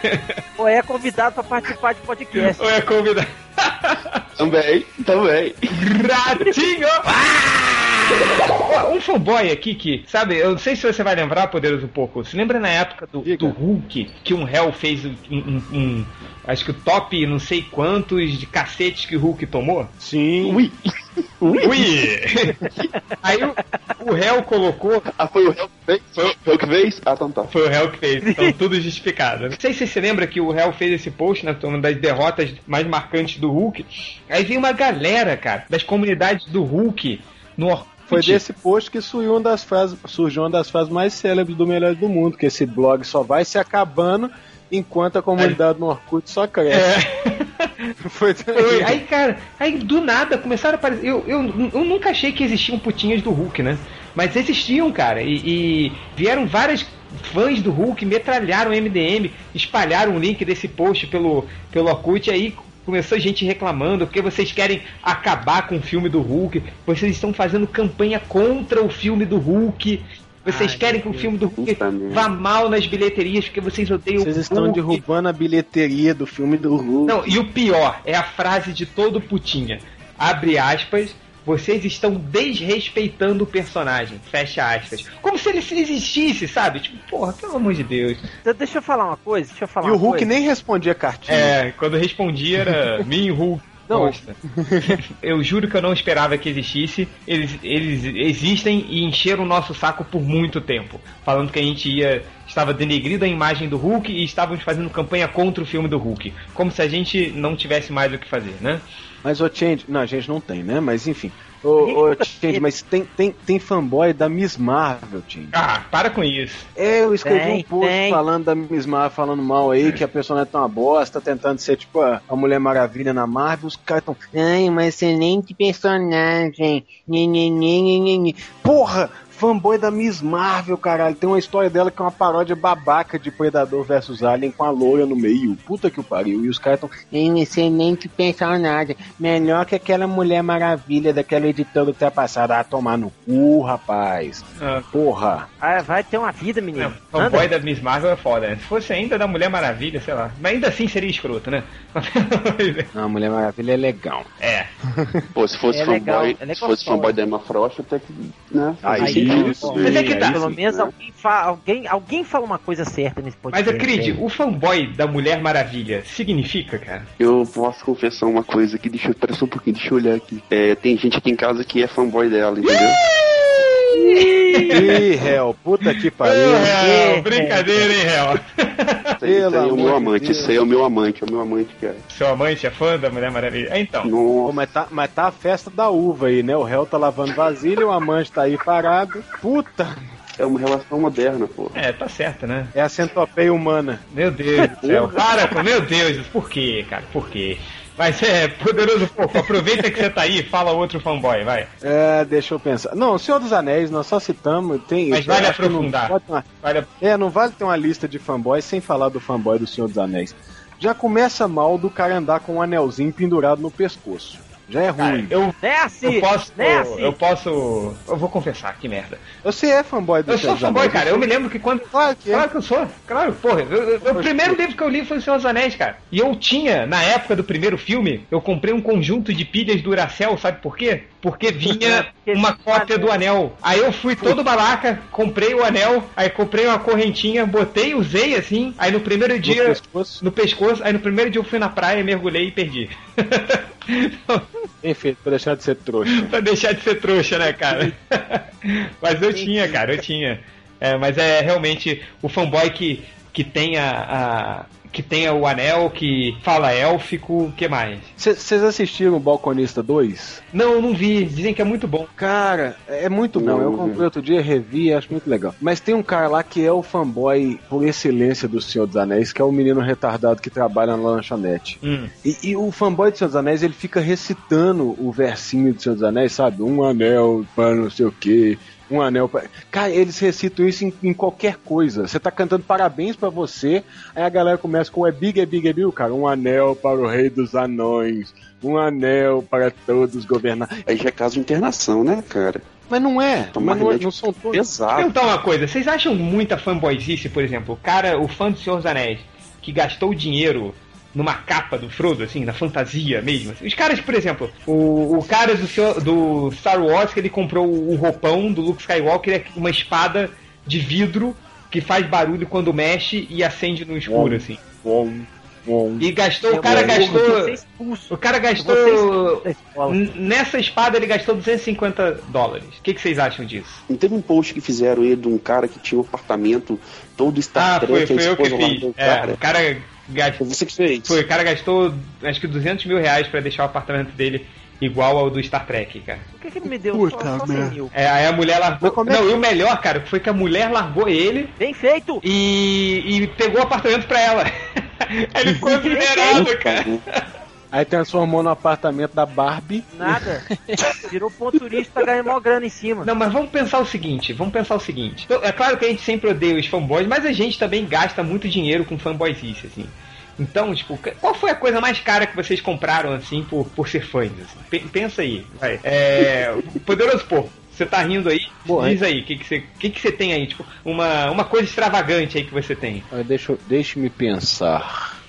Ou é convidado pra participar de podcast. Ou é convidado. Também, também. Ratinho! Ó, *laughs* Um fanboy aqui que, sabe, eu não sei se você vai lembrar, Poderoso pouco. Se lembra na época do, do Hulk, que um réu fez um, um- um- Acho que o top não sei quantos de cacetes que o Hulk tomou? Sim. Ui. Ui! Aí o, o réu colocou Ah, foi o réu que fez? Foi o réu que fez? Ah, então tá. Foi o réu que fez, então tudo justificado. Não sei se você lembra que o réu fez esse post, né? Uma das derrotas mais marcantes do Hulk. Aí veio uma galera, cara, das comunidades do Hulk no Orkut. Foi desse post que surgiu uma das frases, surgiu uma das frases mais célebres do Melhores do Mundo, que esse blog só vai se acabando enquanto a comunidade no Orkut só cresce. É. *laughs* Foi *laughs* Foi. Aí, cara, aí do nada começaram a aparecer. Eu, eu, eu nunca achei que existiam putinhas do Hulk, né? Mas existiam, cara. E, e vieram várias fãs do Hulk, metralharam o MDM, espalharam o link desse post pelo, pelo Orkut. Aí começou gente reclamando porque vocês querem acabar com o filme do Hulk. Vocês estão fazendo campanha contra o filme do Hulk. Vocês Ai, querem que o filme do Hulk vá mal nas bilheterias porque vocês odeiam Vocês o estão Hulk. derrubando a bilheteria do filme do Hulk. Não, e o pior é a frase de todo putinha. Abre aspas. Vocês estão desrespeitando o personagem. Fecha aspas. Como se ele existisse, sabe? Tipo, porra, pelo amor de Deus. Deixa eu falar uma coisa, deixa eu falar E o Hulk coisa. nem respondia cartinha. É, quando eu respondia era *laughs* mim, Hulk. Não. Bosta. *laughs* eu juro que eu não esperava que existisse. Eles, eles existem e encheram o nosso saco por muito tempo. Falando que a gente ia. Estava denegrindo a imagem do Hulk e estávamos fazendo campanha contra o filme do Hulk. Como se a gente não tivesse mais o que fazer, né? Mas o Change. Não, a gente não tem, né? Mas enfim. Ô, Gente, ô, Change, mas tem, tem, tem fanboy da Miss Marvel, Change. Ah, para com isso. É, eu escrevi Tem, um post tem. falando da Miss Marvel, falando mal aí, que a personagem tá uma bosta, tentando ser tipo a, a Mulher Maravilha na Marvel, os caras tão. Ai, uma excelente personagem. Nhe, nhe, nhe. Porra! Fanboy da Miss Marvel, caralho. Tem uma história dela que é uma paródia babaca de Predador vs Alien com a loira no meio. Puta que o pariu. E os caras tão. É um excelente personagem. Melhor que aquela Mulher Maravilha daquela editora que tá passada. Ah, tomar no cu, rapaz. Ah, Porra. Ah, vai ter uma vida, menino. Não, o Anda. da Miss Marvel é foda, né? Se fosse ainda da Mulher Maravilha, sei lá. Mas ainda assim seria escroto, né? *laughs* Não, a Mulher Maravilha é legal. é. Pô, se fosse É legal, fanboy, é legal se fosse fanboy da Emma Frost, até que, né? Aí. Isso, Mas é que tá. Pelo menos alguém, fa alguém, alguém fala uma coisa certa nesse Mas podcast. acredite, velho. o fanboy da Mulher Maravilha significa, cara? Eu posso confessar uma coisa aqui, deixa eu, só um pouquinho, deixa eu olhar aqui. É, tem gente aqui em casa que é fanboy dela, entendeu? Ih, réu, puta que pariu. É, é, brincadeira, hein, réu? Isso aí, isso aí é o meu amante, isso aí é o meu amante, é o meu amante, cara. Seu amante é fã da Mulher Maravilha? É, Então, Pô, mas, tá, mas tá a festa da uva aí, né? O réu tá lavando vasilha, o amante tá aí parado. Puta, é uma relação moderna, pô. é, tá certo, né? é a centopeia humana. Meu Deus do céu. Para, meu Deus, por quê, cara? Por quê? Mas é, poderoso fofo, aproveita que você tá aí, fala outro fanboy, vai. É, deixa eu pensar. Não, o Senhor dos Anéis, nós só citamos. Tem, Mas vale não aprofundar. ter uma- Olha, é, não vale ter uma lista de fanboys sem falar do fanboy do Senhor dos Anéis. Já começa mal do cara andar com um anelzinho pendurado no pescoço. Já é cara, ruim. eu, Desce! eu posso. Desce! Eu posso. Eu vou confessar, que merda. Você é fanboy do Eu sou fanboy, Anéis? cara. Eu me lembro que quando. Claro que é. Claro que eu sou. Claro, porra. eu- eu- o primeiro livro que eu li foi O Senhor dos Anéis, cara. E eu tinha, na época do primeiro filme, eu comprei um conjunto de pilhas Duracell, sabe por quê? Porque vinha *laughs* uma cópia do anel. Aí eu fui todo balaca, comprei o anel, aí comprei uma correntinha, botei, usei assim. Aí no primeiro No dia. pescoço. No pescoço, aí no primeiro dia eu fui na praia, mergulhei e perdi. *laughs* *laughs* Enfim, pra deixar de ser trouxa. pra deixar de ser trouxa, né, cara? *laughs* mas eu tinha, cara, eu tinha. É, mas é realmente o fanboy que, que tem a, a que tenha o anel, que fala élfico, o que mais? Vocês assistiram o Balconista 2? Não, não vi. Dizem que é muito bom. Cara, é muito bom. Não, eu não comprei outro dia, revi, acho muito legal. Mas tem um cara lá que é o fanboy por excelência do Senhor dos Anéis, que é o menino retardado que trabalha na lanchonete. Hum. E, e o fanboy do Senhor dos Anéis, ele fica recitando o versinho do Senhor dos Anéis, sabe? Um anel para não sei o quê. Um anel pra... Cara, eles recitam isso em, em qualquer coisa. Você tá cantando parabéns pra você, aí a galera começa com é big, é big, é big, cara. Um anel para o rei dos anões. Um anel para todos governar. Aí já é caso de internação, né, cara? Mas não é. Tomar Mas não, é, remédio não são todos. Deixa eu perguntar uma coisa, vocês acham muita fanboyzice, por exemplo, o cara, o fã do Senhor dos Anéis, que gastou dinheiro numa capa do Frodo, assim, na fantasia mesmo. assim. Os caras, por exemplo, o, o cara do, Senhor- do Star Wars, que ele comprou o roupão do Luke Skywalker, é uma espada de vidro que faz barulho quando mexe e acende no escuro, assim. Bom, bom. E gastou, o cara gastou. O cara gastou. Nessa espada ele gastou 250 dólares. O que, que vocês acham disso? Não teve um post que fizeram ele de um cara que tinha um apartamento todo Star Ah, Trek, foi, a foi eu que esposa fiz. É, o cara gastou. Foi você que fez. Foi, o cara gastou acho que 200 mil reais pra deixar o apartamento dele igual ao do Star Trek, cara. Por que, que ele me deu Puta só, só 100 merda. mil? É, aí a mulher largou. É Não, que- e o melhor, cara, foi que a mulher largou ele Bem feito! e, e pegou o apartamento pra ela. *laughs* ele ficou *laughs* vulnerável, cara. Aí transformou no apartamento da Barbie. Nada. *laughs* Virou tá ganhando mó grana em cima. Não, mas vamos pensar o seguinte, vamos pensar o seguinte. Então, É claro que a gente sempre odeia os fanboys, mas a gente também gasta muito dinheiro com fanboyzice, assim. Então, tipo, qual foi a coisa mais cara que vocês compraram, assim, por, por ser fãs? Assim? Pe- Pensa aí, vai. É, Poderoso Porco, você tá rindo aí? Boa, Diz aí, o que, que, você, que, que você tem aí? Tipo, uma, uma coisa extravagante aí que você tem. Deixa, eu- deixa-me pensar.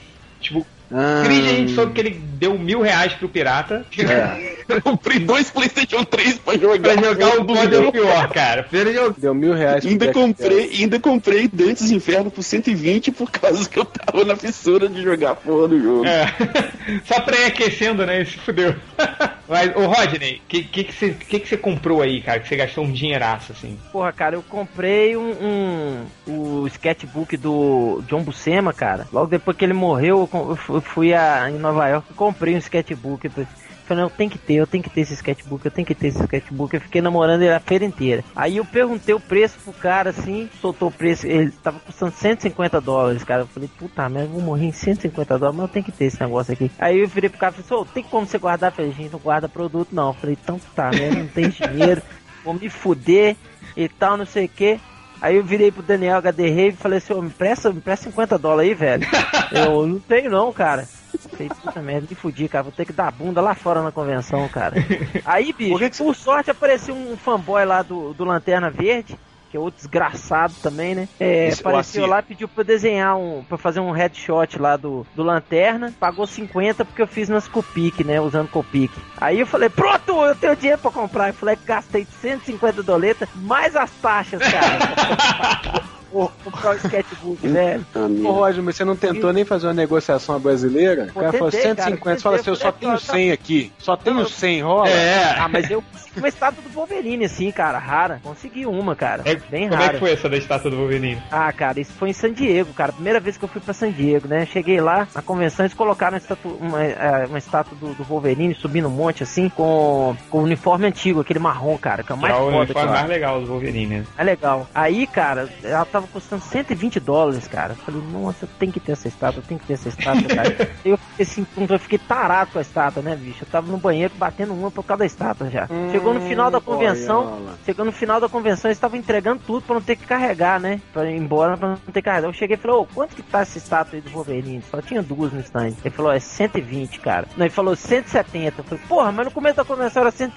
Tipo, Ah, Creed a gente soube que ele deu mil reais pro pirata *laughs* *laughs* Eu comprei dois PlayStation 3 pra jogar. pra jogar o God of War, cara. Pra jogar- Deu mil reais Ainda comprei, ainda comprei Dantes Inferno por 120 por causa que eu tava na fissura de jogar a porra do jogo. É. *laughs* Só pra ir aquecendo, né? Se fudeu. *laughs* Mas, ô Rodney, o que, que, você, que, que você comprou aí, cara? Que você gastou um dinheiraço, assim? Porra, cara, eu comprei um, um- o sketchbook do John Buscema, cara. Logo depois que ele morreu, eu fui a, em Nova York e comprei um sketchbook. Eu Falei, eu tenho que ter, eu tenho que ter esse sketchbook, eu tenho que ter esse sketchbook. Eu fiquei namorando ele a feira inteira. Aí eu perguntei o preço pro cara, assim, soltou o preço, ele tava custando 150 dólares, cara. Eu falei, puta merda, vou morrer em 150 dólares, mas eu tenho que ter esse negócio aqui. Aí eu virei pro cara e falei, "Ô, tem como você guardar? Eu falei, gente, não guarda produto não. Eu falei, então tá, merda, não tem dinheiro, vou me fuder e tal, não sei o que. Aí eu virei pro Daniel HD Rave e falei assim, ô, me presta, me presta 50 dólares aí, velho. eu não tenho não, cara. Falei, puta merda, me fudi, cara. Vou ter que dar bunda lá fora na convenção, cara. *laughs* Aí, bicho, Por que que por sorte apareceu um fanboy lá do, do Lanterna Verde, que é outro desgraçado também, né? É, Esse- o apareceu lá, pediu pra eu desenhar um. pra fazer um headshot lá do, do Lanterna. Pagou 50 porque eu fiz nas Copic, né? Usando Copic. Aí eu falei, pronto, eu tenho dinheiro pra comprar. Eu falei, gastei 150 doletas, mais as taxas, cara. *laughs* Vou comprar o sketchbook, velho. Ah, Ô. Roger, mas você não tentou nem fazer uma negociação brasileira? O cara falou tentei, cara, 150, você fala assim, eu só tenho eu falei, 100 aqui. Só tenho Não, 100, rola? É. Ah, mas eu consegui uma estátua do Wolverine, assim, cara, rara. Consegui uma, cara. É, Bem como é rara. que foi essa da estátua do Wolverine? Ah, cara, isso foi em San Diego, cara. Primeira vez que eu fui pra San Diego, né? Cheguei lá, na convenção, eles colocaram uma estátua, uma, eh, uma estátua do, do Wolverine subindo um monte, assim, com, com o uniforme antigo, aquele marrom, cara, que é o mais é o foda que uniforme mais legal do Wolverine, né? É legal. Aí, cara, ela tava custando 120 dólares, cara. Eu falei, nossa, tenho que ter essa estátua, tenho que ter essa estátua, cara. *laughs* eu fiquei assim, eu fiquei tarado com a estátua, né, bicho? Eu tava no banheiro batendo uma por causa da estátua já. Chegou no final da convenção, chegou no final da convenção, eles estavam entregando tudo pra não ter que carregar, né? Pra ir embora, pra não ter que carregar. Eu cheguei e falei, ô, quanto que tá essa estátua aí do Wolverine? Só tinha duas no stand. Ele falou, é 120, cara. Não, ele falou 170. Eu falei, porra, mas no começo da convenção era 100,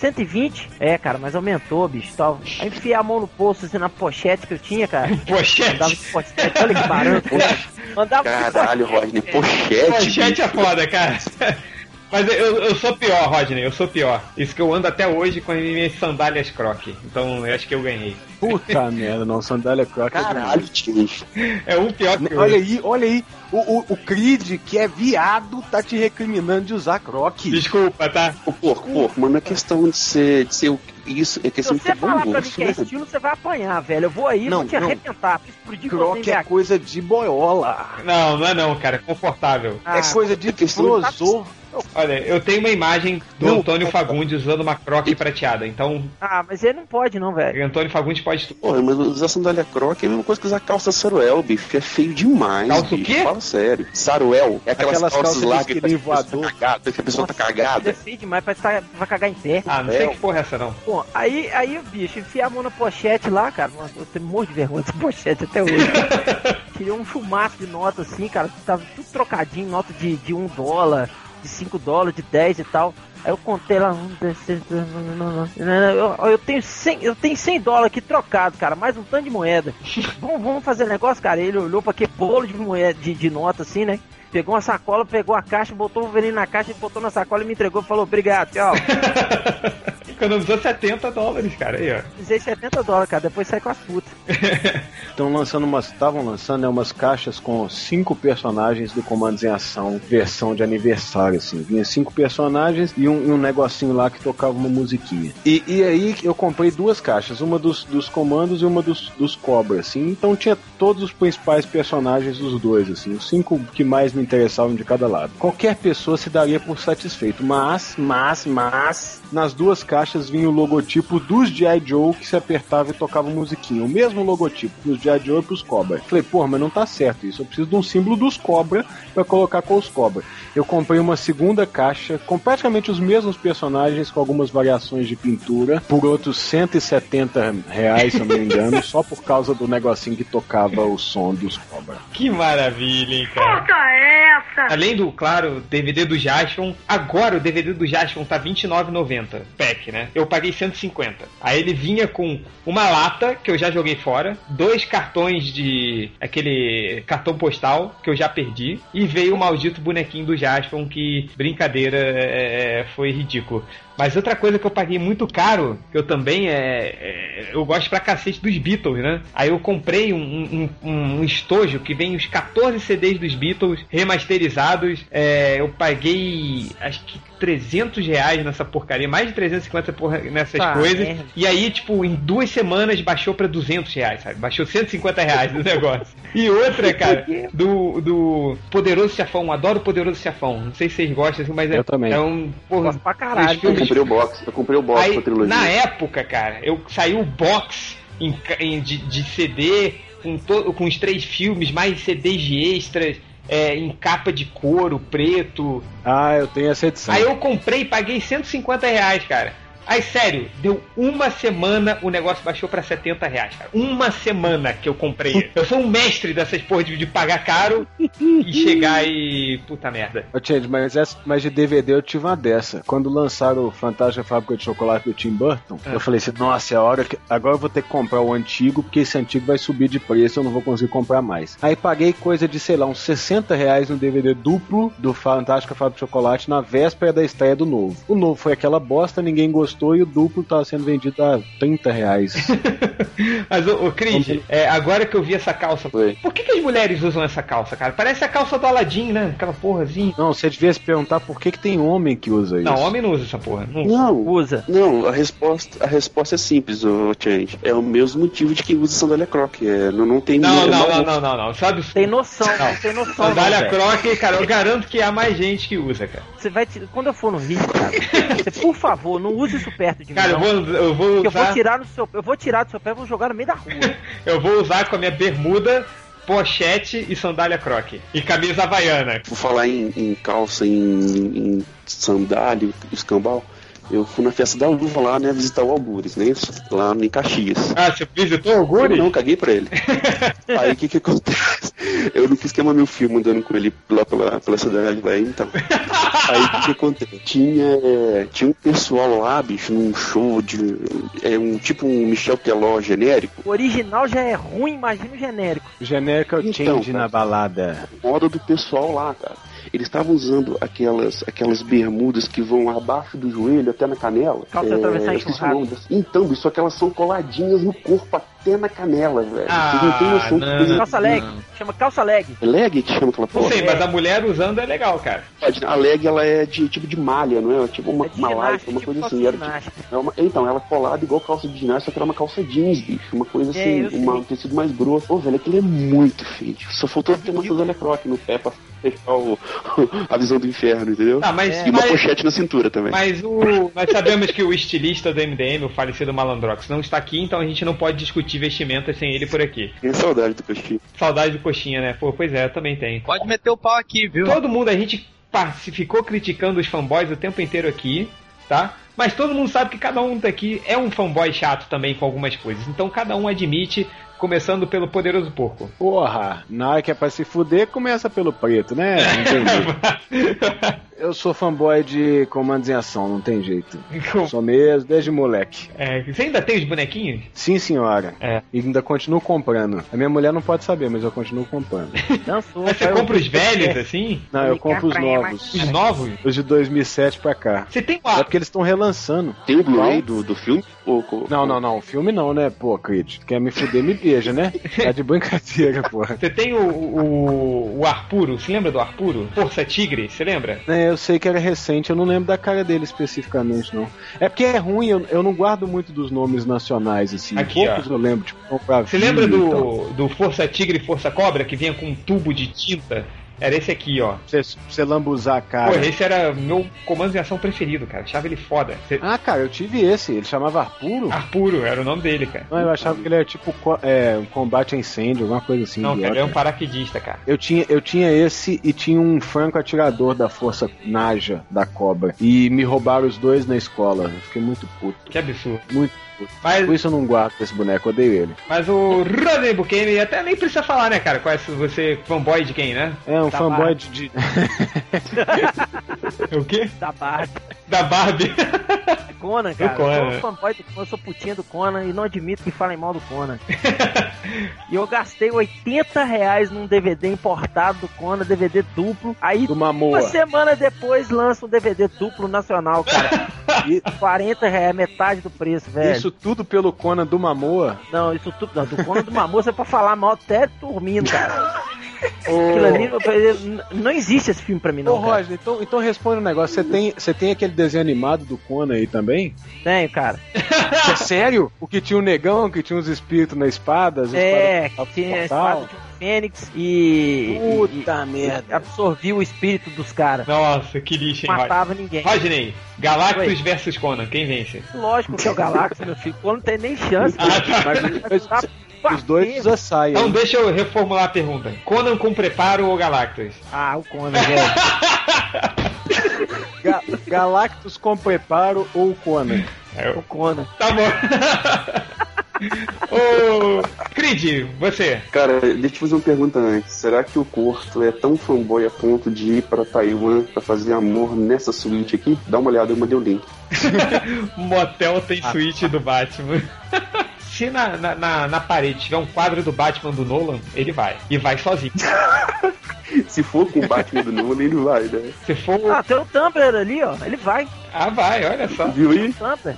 120? É, cara, mas aumentou, bicho, tal. Aí enfiei a mão no bolso, assim, na pochete que eu tinha, cara. *laughs* Pochete! de pochete, olha que barulho. Andava de Caralho, Rodney, pochete. Pochete é foda, cara. Mas eu, eu sou pior, Rodney, eu sou pior. Isso que eu ando até hoje com as minhas sandálias croque. Então eu acho que eu ganhei. Puta *laughs* merda, não, sandália croque. é Caralho, tio. É um pior que Olha outro. aí, olha aí. O, o, o Creed, que é viado, tá te recriminando de usar croque. Desculpa, tá? Ô, porco, porco, mas não é questão de ser, de ser o- isso, é Se questão de você ter bom falar pra mim gosto, que é né? estilo, você vai apanhar, velho. Eu vou aí e Não, vou te não. arrebentar. Explodir vem é coisa de boiola. Não, não é não, cara. É confortável. Ah, é coisa de é de- explosor. Olha, eu tenho uma imagem do Não, Antônio é- Fagundes usando uma croque prateada. Então, ah, mas ele não pode, não, velho. o Antônio Fagundes pode tudo. Porra, mas usar sandália croque é a mesma coisa que usar calça saruel, bicho. É feio demais, Calça o bicho. quê? Fala sério. Saruel é aquelas, Aquelas calças calças lá de que pessoa voador. tá cagada, que a pessoa tá Isso é cagada. feio demais, parece que tá- vai cagar em pé. Ah, não sei que porra é essa não. Bom, aí, aí o bicho enfia a mão na pochete lá, cara. Nossa, eu tenho um monte de vergonha dessa pochete até hoje. *laughs* Tirei um chumaço de nota assim, cara. Tava tudo trocadinho, nota de, de um dólar, de 5 dólares, de 10 e tal. Aí eu contei lá. um, dois, três, Eu, eu tenho 100, eu tenho 100 dólares aqui trocado, cara. Mais um tanto de moeda. *laughs* vamos, vamos fazer negócio, cara. Ele olhou pra aquele bolo de moeda, de, de nota assim, né? Pegou uma sacola, pegou a caixa, botou o veneno na caixa, botou na sacola e me entregou e falou: Obrigado, tchau. *laughs* Economizou 70 dólares, cara. Aí, ó. Usei 70 dólares, cara. Depois sai com as putas. *laughs* Estão lançando umas. Estavam lançando né, umas caixas com cinco personagens do Comandos em Ação, versão de aniversário, assim. Vinha cinco personagens e um, e um negocinho lá que tocava uma musiquinha. E, e aí eu comprei duas caixas, uma dos, dos comandos e uma dos, dos cobras, assim. Então tinha todos os principais personagens dos dois, assim. Os cinco que mais me interessavam de cada lado. Qualquer pessoa se daria por satisfeito, mas, mas, mas, nas duas caixas vinha o logotipo dos G.I. Joe que se apertava e tocava musiquinha. O mesmo logotipo pros G.I. Joe e pros Cobra. Falei, porra, mas não tá certo isso. Eu preciso de um símbolo dos Cobra pra colocar com os Cobra. Eu comprei uma segunda caixa com praticamente os mesmos personagens, com algumas variações de pintura, por outros 170 reais, se eu não me engano, *laughs* só por causa do negocinho que tocava o som dos Cobra. Que maravilha, hein, cara. Essa! Além do, claro, DVD do Jaspion, agora o DVD do Jaspion tá R$29,90 pack, né? Eu paguei 150. Aí ele vinha com uma lata, que eu já joguei fora, dois cartões de aquele cartão postal, que eu já perdi, e veio o maldito bonequinho do Jaspion, que, brincadeira, é, foi ridículo. Mas outra coisa que eu paguei muito caro, que eu também é, é- Eu gosto pra cacete dos Beatles, né? Aí eu comprei um, um, um estojo que vem os 14 CDs dos Beatles remasterizados. É, eu paguei acho que 300 reais nessa porcaria, mais de 350 porra, nessas Tá, coisas. merda. E aí, tipo, em duas semanas baixou pra 200 reais, sabe? Baixou 150 reais do *laughs* negócio. E outra, cara, do, do Poderoso Chefão. Adoro o Poderoso Chefão. Não sei se vocês gostam, assim, mas é, Eu também. é um. Porra, Gosto pra caralho. Eu comprei o box, eu comprei o box Aí, pra trilogia. na época, cara, eu saiu o box em em- de, de CD com, to- com os três filmes, mais CDs de extras, é, em capa de couro, preto. Ah, eu tenho essa edição. Aí eu comprei e paguei 150 reais, cara. Aí, sério, deu uma semana, o negócio baixou pra 70 reais, cara. Uma semana que eu comprei. Eu sou um mestre dessas porra de, de pagar caro e chegar e. Puta merda. Ô, Change, mas, essa, mas de DVD eu tive uma dessa. Quando lançaram o Fantástica Fábrica de Chocolate do Tim Burton, É. eu falei assim, nossa, é a hora que. Agora eu vou ter que comprar o antigo, porque esse antigo vai subir de preço, eu não vou conseguir comprar mais. Aí paguei coisa de, sei lá, uns 60 reais no DVD duplo do Fantástica Fábrica de Chocolate na véspera da estreia do novo. O novo foi aquela bosta, ninguém gostou e o duplo tava sendo vendido a 30 reais. *laughs* Mas, ô, ô Cris, é, agora que eu vi essa calça, Foi. por que, que as mulheres usam essa calça, cara? Parece a calça do Aladdin, né? Aquela porrazinha. não, você devia se perguntar por que, que tem homem que usa isso. Não, homem não usa essa porra. Não. Não, Usa. não, a resposta, a resposta é simples, ô Change. É o mesmo motivo de quem usa sandália croque. É, não, não tem Não, é não, não, não, não, não. Sabe Tem noção, Não. tem noção. Sandália croque, cara, eu garanto que há mais gente que usa, cara. Você vai te- Quando eu for no Rio, cara, *laughs* você, por favor, não use isso perto de mim. Cara, eu vou, eu vou Que eu vou usar. tirar no seu, eu vou tirar do seu pé e vou jogar no meio da rua. *laughs* Eu vou usar com a minha bermuda, pochete e sandália croque. E camisa havaiana. Por falar em, em calça, em, em sandália, escambau, eu fui na festa da uva lá, né, visitar o Algures, né, lá em Caxias. Ah, você visitou o Eu Guri? não, caguei pra ele. *laughs* Aí o que que acontece? Eu não quis queimar meu filme andando com ele lá pela, pela cidade, vai, então. Aí o que que acontece? Tinha, é, tinha um pessoal lá, bicho, num show de. É um tipo um Michel Teló genérico. O original já é ruim, imagina o genérico. Genérico é o Então, Change cara. na balada. Moda do pessoal lá, cara. Eles estavam usando aquelas, aquelas bermudas que vão abaixo do joelho até na canela. Calça das- Então, só que elas são coladinhas no corpo até na canela, velho. Ah, Vocês não têm noção que não. coisa. Calça leg. Chama calça leg. É leg que chama aquela Não porra? sei, mas a mulher usando é legal, cara. A leg ela é de tipo de malha, não é? Tipo uma, É de uma ginástica, uma tipo coisa calça assim. Era, tipo, é uma- então, ela é colada igual calça de ginástica, só que era uma calça jeans, bicho. Uma coisa É, assim, sei. uma, um tecido mais grosso. Ô, velho, aquilo é muito feio. Só faltou ter uma Suzana Croc no pé pra o, *laughs* a visão do inferno, entendeu? Tá, mas, E uma mas, pochete na cintura também. mas o, nós sabemos que o estilista do MDM, o falecido Malandrox, não está aqui, então a gente não pode discutir vestimentas sem ele por aqui. Tem saudade do coxinho. Saudade do coxinha, né? Pô, pois é, também tenho. Pode meter o pau aqui, viu? Todo mundo, a gente ficou criticando os fanboys o tempo inteiro aqui, tá? Mas todo mundo sabe que cada um daqui é um fanboy chato também com algumas coisas. Então cada um admite, começando pelo poderoso porco. Porra, na hora que é pra se fuder, começa pelo preto, né? Jeito. *laughs* Eu sou fanboy de comandos em ação, não tem jeito. *laughs* Sou mesmo, desde moleque. É, você ainda tem os bonequinhos? Sim, senhora. É. E ainda continuo comprando. A minha mulher não pode saber, mas eu continuo comprando. *laughs* Dançou. Mas você compra o- os velhos, *laughs* assim? Não, eu compro os novos. Os novos? Os de 2007 pra cá. Você tem É uma... porque eles estão relançando. Tem o Blu-ray do, do filme? Ou, Não, não, não. Filme não, né? Pô, Crit. Quer me fuder, me beija, né? Tá de brincadeira, porra. Você tem o, o, o Arpuro, você lembra do Arpuro? Força Tigre, você lembra? É, eu sei que era recente, eu não lembro da cara dele especificamente, não. É porque é ruim, eu, eu não guardo muito dos nomes nacionais, assim. Aqui, Poucos eu lembro, tipo, Você lembra do, do Força Tigre e Força Cobra, que vinha com um tubo de tinta? Era esse aqui, ó. Você, você lambuzar a cara. Pô, esse era meu comando de ação preferido, cara. Achava ele foda. Você... Ah, cara, eu tive esse. Ele chamava Arpuro? Arpuro, era o nome dele, cara. Não, eu achava que ele era tipo é, um combate a incêndio, alguma coisa assim. Não, cara, ele é um paraquedista, cara. Eu tinha, eu tinha esse e tinha um franco atirador da força Naja da Cobra. E me roubaram os dois na escola. Eu fiquei muito puto. Que absurdo. Muito. Mas, Por isso eu não guardo esse boneco, eu odeio ele. mas o Rodney Buchanan até nem precisa falar, né, cara? Qual é você fanboy de quem, né? É um Da fanboy de. *laughs* O quê? Da Barbie. Da Barbie. *laughs* Conan, cara. Conan. Eu sou fanboy do Conan, eu sou putinha do Conan e não admito que falem mal do Conan. *laughs* e eu gastei 80 reais num DVD importado do Conan, DVD duplo. Aí, do uma semana depois, lança um DVD duplo nacional, cara. E 40 reais, metade do preço, velho. isso tudo pelo Conan do Mamoa. Não, isso tudo. Não, do Conan do Mamoa você pode falar mal até dormindo, cara. *laughs* Aquilo ali, não existe esse filme pra mim, Ô, não. Cara. Roger, então, então responde um negócio. Você tem, você tem aquele desenho animado do Conan aí também? Tenho, cara. É sério? O que tinha um negão, que tinha uns espíritos na espada? as É, espadas- que tinha a espada de um fênix e. Puta e- merda. e absorvia o espírito dos caras. Nossa, que lixo, hein, Rodney? Matava ninguém. Rodney, Galactus Oi. versus Conan, quem vence? Lógico que é o Galactus, meu filho. Pô, não tem nem chance. Ah, tá. Mas Tá os dois já saem. Então deixa eu reformular a pergunta. Conan com preparo ou Galactus? Ah, o Conan, velho. *laughs* Ga- Galactus com preparo ou Conan? O Conan. Tá bom. *laughs* Ô, Creed, você. Cara, deixa eu te fazer uma pergunta antes. Será que o Corto é tão fanboy a ponto de ir pra Taiwan pra fazer amor nessa suíte aqui? Dá uma olhada, eu mandei o link. *laughs* Motel tem suíte do Batman. Se na, na, na, na parede tiver um quadro do Batman do Nolan, ele vai. E vai sozinho. *laughs* Se for com o Batman do Nolan, ele vai, né? Se for. Ah, tem o Tumblr ali, ó. Ele vai. Ah, vai, olha só. Viu aí?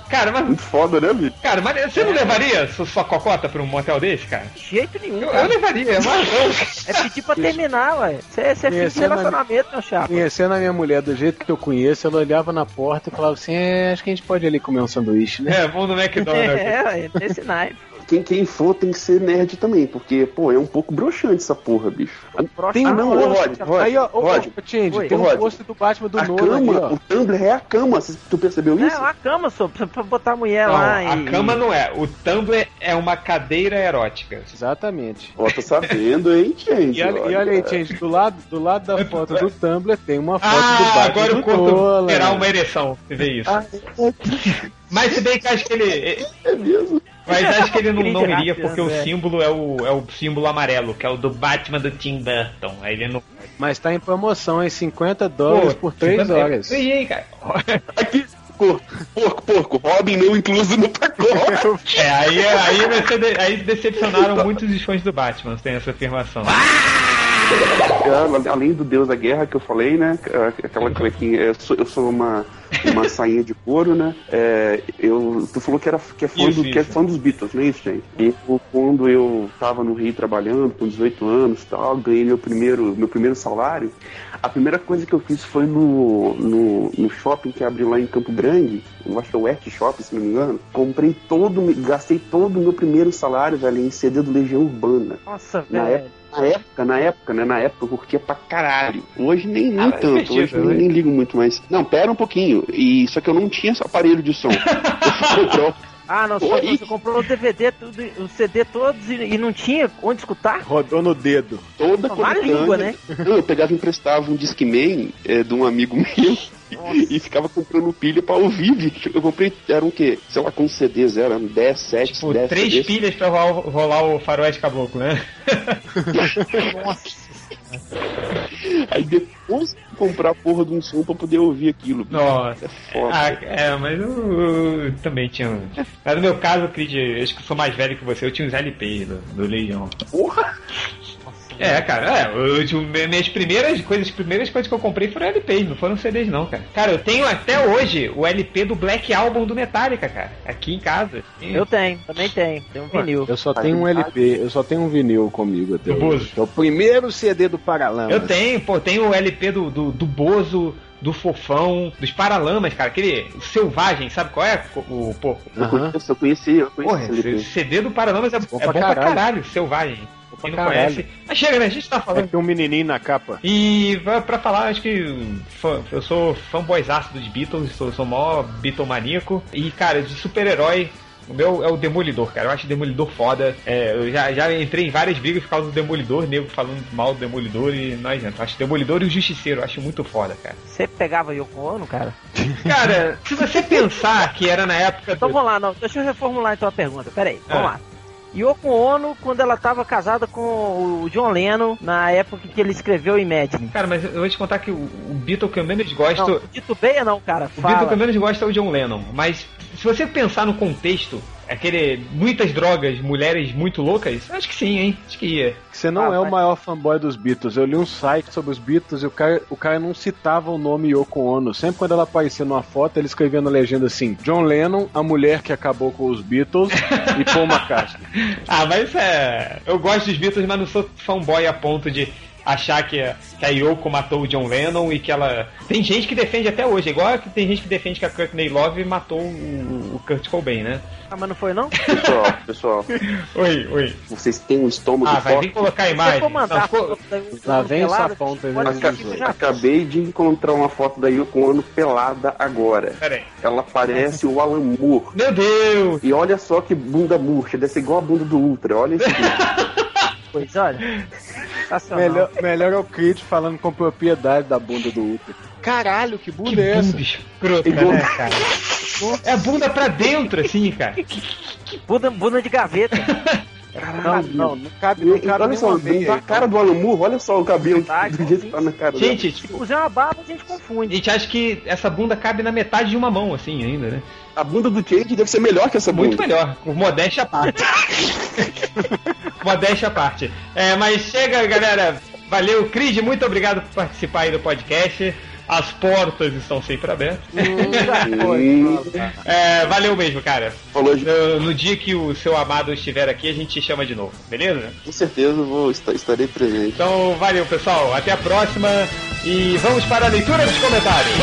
Cara, mas. Muito foda, né, bicho? Cara, mas você não levaria sua, sua cocota pra um motel desse, cara? De jeito nenhum, Eu, eu levaria, mas. É pedir pra terminar, ué. Você é fim de é relacionamento, meu chapa. Conhecendo a minha mulher do jeito que eu conheço, ela olhava na porta e falava assim: é, acho que a gente pode ali comer um sanduíche, né? É, vamos no *laughs* McDonald's. É, ué. Nesse naipe. Quem, quem for tem que ser nerd também, porque, pô, é um pouco broxante essa porra, bicho. Tem ah, um não, ô, Rod, Rod, Aí, ó, Rod, Change, Oi. tem um posto do Batman do a Nolan cama, ali, o Tumblr é a cama, tu percebeu É, isso? uma cama, só, pra, pra botar a mulher Não, lá a e... cama não é. O Tumblr é uma cadeira erótica. Exatamente. Ó, tô sabendo, hein, gente? *laughs* E olha, e olha aí, Change, do lado, do lado da *laughs* foto do Tumblr tem uma foto do Ah, Batman agora do o corpo terá uma ereção. Você vê isso. Ah, Mas se bem que acho que ele. É mesmo? Mas acho que ele não, não iria porque o né? símbolo é o, é o símbolo amarelo, que é o do Batman do Tim Burton. Aí ele não. Mas tá em promoção, em 50 dólares por 3 50 horas. E aí, cara? Aqui, porco, porco, porco, Robin não incluso no pacote. *laughs* É, aí, aí, aí decepcionaram muitos os fãs do Batman, tem essa afirmação. É, além do Deus da Guerra que eu falei, né? Aquela cuequinha. Eu sou, eu sou uma, uma *laughs* sainha de couro, né? É, eu, tu falou que, era, que, é fã Isso, do, que é fã dos Beatles, não é isso, gente? E quando eu tava no Rio trabalhando, com 18 anos e tal, ganhei meu primeiro, meu primeiro salário. A primeira coisa que eu fiz foi no, no, no shopping que abriu lá em Campo Grande, eu acho que é o West Shopping, se não me engano. Comprei todo, gastei todo o meu primeiro salário, velho, em CD do Legião Urbana. Nossa, Na velho. Na época, na época, né? Na época eu curtia pra caralho. Hoje nem, nem Ah, tanto, divertido, hoje nem, né? nem ligo muito mais. Não, pera um pouquinho. E só que eu não tinha esse aparelho de som. *laughs* Eu Ah, não, só você comprou o DVD, tudo, o CD todos e, e não tinha onde escutar? Rodou no dedo. toda Na coletânea. língua, né? Não, eu pegava e emprestava um Discman é, de um amigo meu e ficava comprando pilha pra ouvir, bicho. Eu comprei, eram o quê? Sei lá, quantos CDs eram? 10, 7, Tipo, 10 três CDs. pilhas pra rolar, o- rolar o faroeste caboclo, né? Nossa. *laughs* Aí depois comprar a porra de um som pra poder ouvir aquilo. bicho. Nossa. É foda. Ah, é, mas eu, eu também tinha. Mas no meu caso, Creed, eu acho que eu sou mais velho que você, eu tinha uns LPs do, do Legião. Porra! É, cara, é, eu, tinha- minhas primeiras coisas, as primeiras coisas que eu comprei foram LPs, não foram CDs não, cara. Cara, eu tenho até hoje o LP do Black Album do Metallica, cara, aqui em casa. Eu tenho, também tenho. Tem um vinil. Eu só tenho um LP, eu só tenho um vinil comigo até Do hoje. Bozo. É o primeiro CD do Paralamas. Eu tenho, pô, tenho o LP do, do, do Bozo, do Fofão, dos Paralamas, cara, aquele selvagem, sabe qual é? O, o pô, Eu conheço, eu conheci, eu conheci Porra, CD do Paralamas é, é bom, pra pra, caralho. caralho. selvagem. Quem não caralho. conhece. Mas chega, né? A gente tá É, falando. tem um menininho na capa. E pra, falar, acho que fã- eu sou fanboyzaço dos Beatles, sou, sou o maior Beatlemaníaco. E, cara, de super-herói, o meu é o Demolidor, cara. Eu acho o Demolidor foda. É, eu já, já entrei em várias brigas por causa do Demolidor, nego falando mal do Demolidor e não adianta. Eu acho o Demolidor e o Justiceiro, eu acho muito foda, cara. Você pegava Yoko Ono, cara? *laughs* Cara, se você pensar que era na época Então do... vamos lá, não. Deixa eu reformular então a pergunta. Pera aí, vamos Ah. lá. Yoko Ono, quando ela tava casada com o John Lennon, na época que ele escreveu Imagine. Cara, mas eu vou te contar que o, o Beatle que eu menos gosto... Não, titubeia não, cara. O Beatle que eu menos gosto é o John Lennon, mas se você pensar no contexto, aquele muitas drogas, mulheres muito loucas, acho que sim, hein? Acho que ia. Você não Ah, é o vai. maior fanboy dos Beatles. Eu li um site sobre os Beatles e o cara, o cara não citava o nome Yoko Ono. Sempre quando ela aparecia numa foto, ele escrevia na legenda assim: John Lennon, a mulher que acabou com os Beatles, *laughs* e Paul McCartney. Ah, mas é. Eu gosto dos Beatles, mas não sou fanboy a ponto de achar que a, que a Yoko matou o John Lennon e que ela. Tem gente que defende até hoje, igual que tem gente que defende que a Courtney Love matou o, o Kurt Cobain, né? Ah, mas não foi não? Pessoal, pessoal, *laughs* Oi, oi. vocês têm um estômago Ah, vai forte. vir colocar a imagem. for mandar Não, Lá vem o sapão Aca- já. Acabei de encontrar uma foto da Yoko Ono pelada agora. Pera aí. Ela parece o Alan Moore. Meu Deus! E olha só que bunda murcha, deve ser igual a bunda do Ultra. Olha isso aqui. *laughs* Pois olha. Melhor, melhor é o Creed falando com propriedade da bunda do Ultra. Caralho, que bunda Que é essa? bunda escrota, Igual- né, cara? É a bunda pra dentro, assim, cara. Bunda, bunda de gaveta. Não, não, não cabe, não cabe olha só, meia. a cara do Alan Moore, olha só o cabelo do jeito que tá na cara dela. Gente, Se tipo, puser uma barba, a gente a confunde. gente acha que essa bunda cabe na metade de uma mão, assim, ainda, né? A bunda do Change deve ser melhor que essa bunda. Muito melhor, com modéstia à parte. *laughs* modéstia à parte. É, mas chega, galera. Valeu, Cris, muito obrigado por participar aí do podcast. As portas estão sempre abertas. Hum, É, valeu mesmo, cara. falou, gente. No, no dia que o seu amado estiver aqui, a gente te chama de novo, beleza? Com certeza eu vou, esta- estarei presente. Então, valeu, pessoal. Até a próxima. E vamos para a leitura dos comentários.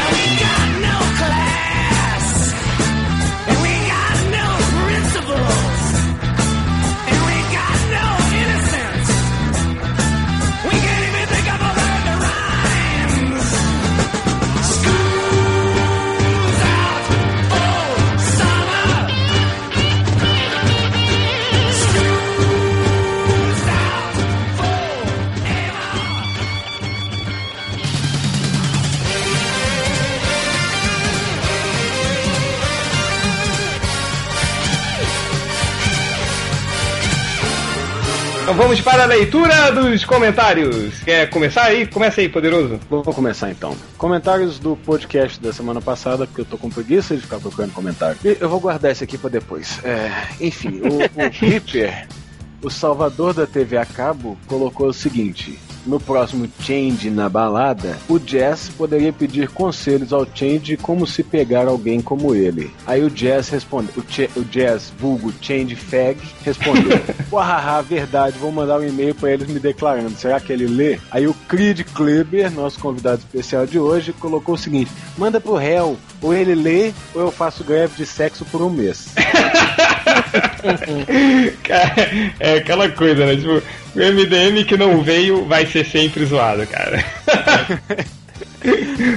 Vamos para a leitura dos comentários. Quer começar aí? Começa aí, poderoso. Vou começar então. Comentários do podcast da semana passada, porque eu tô com preguiça de ficar procurando comentário. E eu vou guardar esse aqui pra depois. É, enfim, o, o *laughs* Ripper, o salvador da TV a cabo, colocou o seguinte: no próximo Change na balada, o Jazz poderia pedir conselhos ao Change como se pegar alguém como ele. Aí o Jazz respondeu, o, Ch o Jazz vulgo Change Fag respondeu: *laughs* Uahaha, verdade, vou mandar um e-mail para eles me declarando. Será que ele lê? Aí o Creed Kleber, nosso convidado especial de hoje, colocou o seguinte: manda pro réu, ou ele lê, ou eu faço greve de sexo por um mês. *laughs* *laughs* Cara, é aquela coisa, né? Tipo, o MDM que não veio vai ser sempre zoado, cara. *laughs*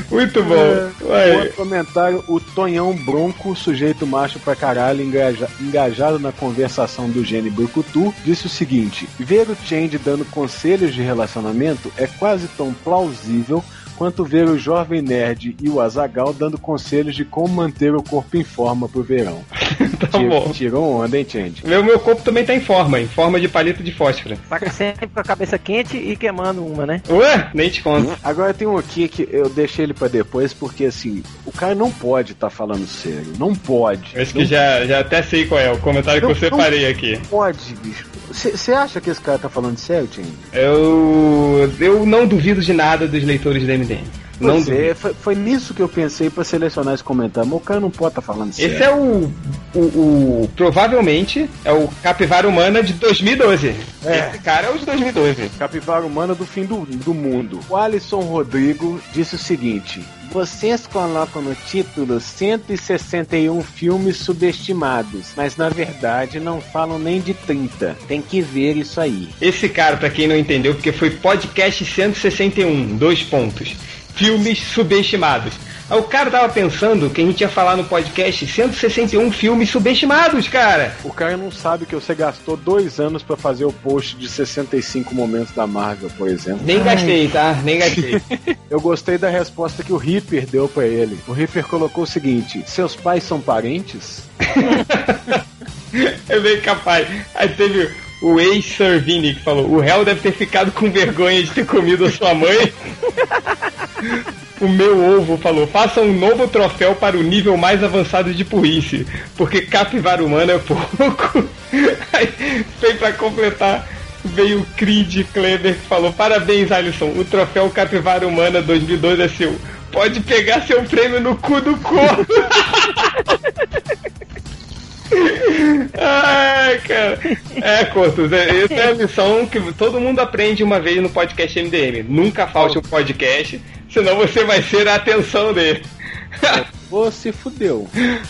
Muito bom. É, outro comentário, o Tonhão Bronco, sujeito macho pra caralho, engaja, engajado na conversação do Gene Burkutu, disse o seguinte: ver o Change dando conselhos de relacionamento é quase tão plausível quanto ver o Jovem Nerd e o Azagal dando conselhos de como manter o corpo em forma pro verão. *laughs* *laughs* tá bom. Tirou onda, hein, Change? Meu, meu corpo também tá em forma, em forma de palito de fósforo. Tá sempre com a cabeça quente e queimando uma, né? Ué, nem te conto. Agora tem um aqui que eu deixei ele pra depois, porque assim, o cara não pode estar tá falando sério. Não pode. Acho não que já, já até sei qual é o comentário não, que eu separei aqui. Pode, bicho. Você acha que esse cara tá falando sério, Tim? Eu. Eu não duvido de nada dos leitores do MDM. Não é, foi, foi, nisso que eu pensei para selecionar esse comentário, mas o cara não pode estar tá falando sério. Esse é o, o, o, Provavelmente é o Capivara Humana de 2012. É. Esse cara é o de 2012. Capivara Humana do fim do, do mundo. O Alisson Rodrigo disse o seguinte: vocês colocam no título 161 filmes subestimados, mas na verdade não falam nem de 30. Tem que ver isso aí. Esse cara, para quem não entendeu, porque foi podcast 161, dois pontos filmes subestimados. Aí o cara tava pensando que a gente ia falar no podcast 161 filmes subestimados, cara. O cara não sabe que você gastou dois anos para fazer o post de 65 momentos da Marvel, por exemplo. Nem gastei, tá? Nem gastei. *laughs* Eu gostei da resposta que o Ripper deu para ele. O Ripper colocou o seguinte: Seus pais são parentes? *laughs* é bem capaz. Aí teve o ex-Servini que falou: O réu deve ter ficado com vergonha de ter comido a sua mãe. *laughs* O meu ovo falou: faça um novo troféu para o nível mais avançado de burrice, porque capivara humana é pouco. *laughs* Aí veio para completar. Veio o Creed Kleber que falou: Parabéns, Alisson, o troféu Capivara Humana 2002 é seu. Pode pegar seu prêmio no cu do corpo. *laughs* Ai, cara. É, Cortos, é, essa é a lição que todo mundo aprende uma vez no podcast MDM. Nunca falte um podcast, senão você vai ser a atenção dele. Você fudeu.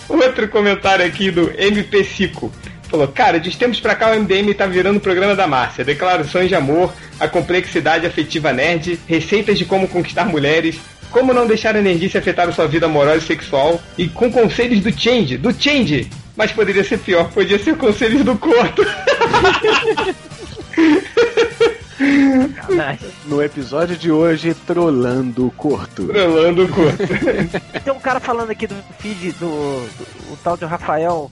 Outro comentário aqui do MP Cico. Falou, cara, de tempos pra cá o MDM tá virando o programa da Márcia. Declarações de amor, a complexidade afetiva nerd, receitas de como conquistar mulheres, como não deixar a energia afetar a sua vida amorosa e sexual, e com conselhos do Change, do Change, mas poderia ser pior, podia ser conselhos do Corto. no episódio de hoje, Trolando o Corto. Trolando o Corto. Tem um cara falando aqui do feed do, do o tal de Rafael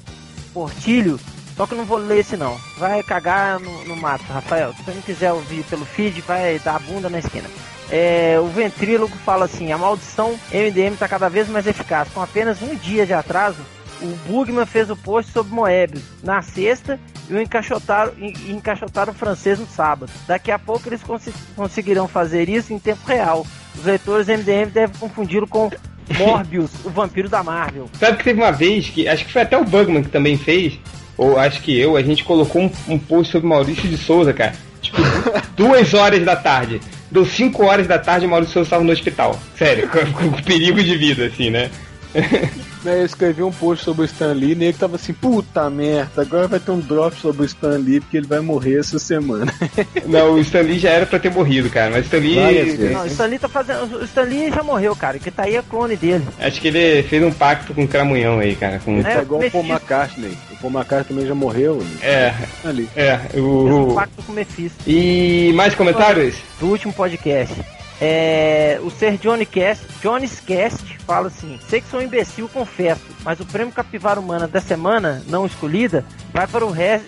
Portilho. Só que eu não vou ler esse não. Vai cagar no, no mato, Rafael. Se você não quiser ouvir pelo feed, vai dar a bunda na esquina. É, o ventrílogo fala assim: a maldição MDM está cada vez mais eficaz. Com apenas um dia de atraso, o Bugman fez o post sobre Moebius na sexta e o encaixotaram, e encaixotaram o francês no sábado. Daqui a pouco eles cons conseguirão fazer isso em tempo real. Os leitores MDM devem confundi-lo com *laughs* Morbius, o vampiro da Marvel. Sabe que teve uma vez que, acho que foi até o Bugman que também fez, ou acho que eu, a gente colocou um, um post sobre Maurício de Souza, cara. Tipo, *laughs* duas horas da tarde. Deu cinco horas da tarde, Maurício Souza estava no hospital. Sério, com, com perigo de vida, assim, né? *laughs* né, eu escrevi um post sobre o Stan Lee e ele tava assim, puta merda, agora vai ter um drop sobre o Stan Lee porque ele vai morrer essa semana. *laughs* Não, o Stan Lee já era pra ter morrido, cara, mas o Stan Lee... Não, o Stan Lee tá fazendo... O Stan Lee já morreu, cara, que tá aí é clone dele. Acho que ele fez um pacto com o Cramunhão aí, cara. Com... É, é igual o Paul McCartney. O Paul McCartney também já morreu. Né? É. Ali. É, o... um pacto com o Mephisto. E mais comentários? Do último podcast. É, o Ser Johnny Cast, Johnny's Cast fala assim: sei que sou um imbecil, confesso, mas o prêmio Capivara Humana da semana não escolhida vai para o Red,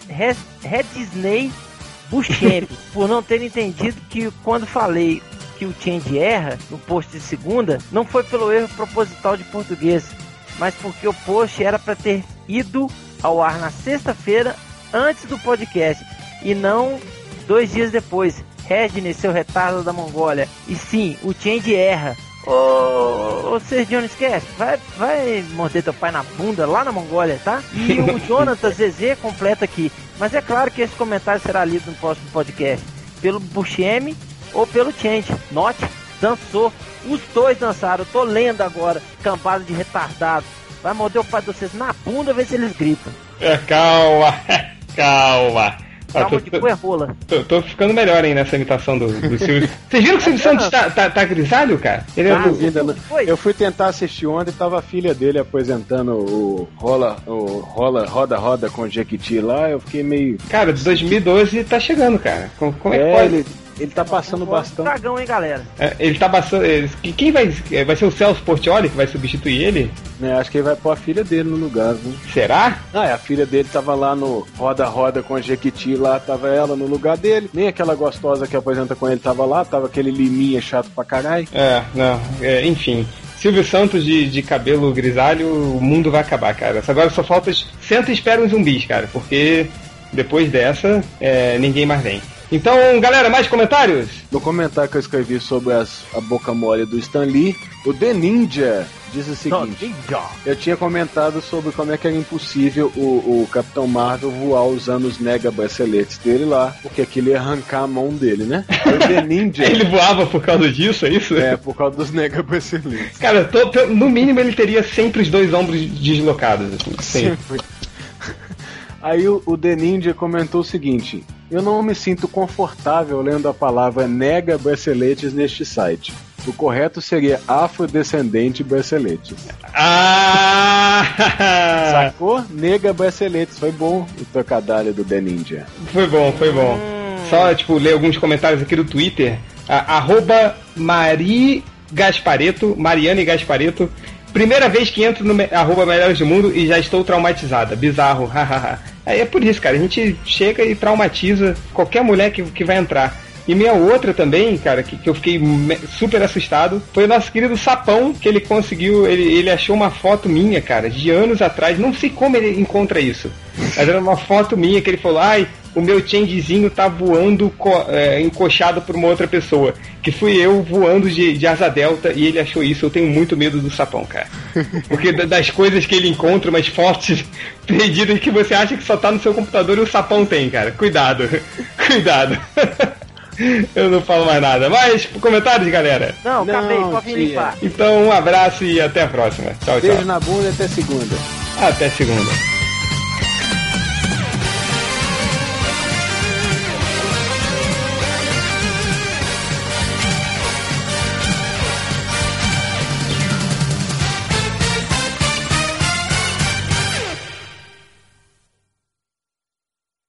Disney Buscemp, *laughs* por não ter entendido que quando falei que o Change erra no post de segunda, não foi pelo erro proposital de português, mas porque o post era para ter ido ao ar na sexta-feira antes do podcast e não dois dias depois. Regine, seu retardo da Mongólia. E sim, o Change erra. Ô, ô Sergio, não esquece, vai, vai morder teu pai na bunda lá na Mongólia, tá? E *laughs* o Jonathan Zezé completa aqui. Mas é claro que esse comentário será lido no próximo podcast. Pelo Buscemi ou pelo Change. Note, dançou. Os dois dançaram. Eu tô lendo agora. Cambada de retardado. Vai morder o pai de vocês na bunda, ver se eles gritam. É, *laughs* calma, *laughs* calma. Ah, Calma de cu é rola. Tô, tô ficando melhor, hein, nessa imitação do, do Silvio. *laughs* Vocês viram que o Silvio Santos tá, tá, tá grisalho, cara? Ele é Tá do- ainda não- Foi? Eu fui tentar assistir ontem e tava a filha dele apresentando o rola, o rola, roda, roda com Jequiti lá. Eu fiquei meio. Cara, de 2012 tá chegando, cara. Como, como é que É, pode? ele, ele tá passando bastante. Dragão, hein, galera? É, Ele tá passando. Quem vai. Vai ser o Celso Portioli que vai substituir ele? Né, acho que ele vai pôr a filha dele no lugar, viu? Será? Ah, é, a filha dele tava lá no Roda Roda com a Jequiti, lá tava ela no lugar dele. Nem aquela gostosa que apresenta com ele tava lá, tava aquele liminha chato pra caralho. É, não. é, enfim. Silvio Santos de, de cabelo grisalho, o mundo vai acabar, cara. Agora só falta. Senta e espera uns zumbis, cara. Porque depois dessa, é, ninguém mais vem. Então, galera, mais comentários? No comentário que eu escrevi sobre as- a boca mole do Stan Lee, o The Ninja diz o seguinte: Eu tinha comentado sobre como é que era impossível o, o Capitão Marvel voar usando os mega braceletes dele lá, porque aquilo ia arrancar a mão dele, né? *laughs* O The Ninja. Ele voava por causa disso, é isso? É, por causa dos mega braceletes. Cara, tô- tô- no mínimo ele teria sempre os dois ombros deslocados. Assim, Sim. Aí o, o The Ninja comentou o seguinte: Eu não me sinto confortável lendo a palavra nega braceletes neste site. O correto seria afrodescendente braceletes. Ah! *laughs* Sacou? Nega braceletes. Foi bom o trocadilho do The Ninja. Foi bom, foi bom. Só, tipo, ler alguns comentários aqui do Twitter. A, arroba Mari Gaspareto, Mariane Gaspareto. Primeira vez que entro no me- arroba Melhores do Mundo e já estou traumatizada. Bizarro, *laughs* hahaha. Aí é por isso, cara. A gente chega e traumatiza qualquer mulher que, que vai entrar. E minha outra também, cara, que, que eu fiquei super assustado, foi o nosso querido Sapão, que ele conseguiu, ele, ele achou uma foto minha, cara, de anos atrás. Não sei como ele encontra isso. Mas era uma foto minha que ele falou, ai, o meu changezinho tá voando é, encoxado por uma outra pessoa. Que fui eu voando de, de asa delta e ele achou isso. Eu tenho muito medo do sapão, cara. *laughs* Porque da- das coisas que ele encontra, umas fotos *laughs* perdidas que você acha que só tá no seu computador e o sapão tem, cara. Cuidado. *laughs* Cuidado. Eu não falo mais nada. Mas, comentários, galera. Não, Não, acabei, vir tia. limpar. Então, um abraço e até a próxima. Tchau, Beijo tchau. na bunda e até segunda. Até segunda.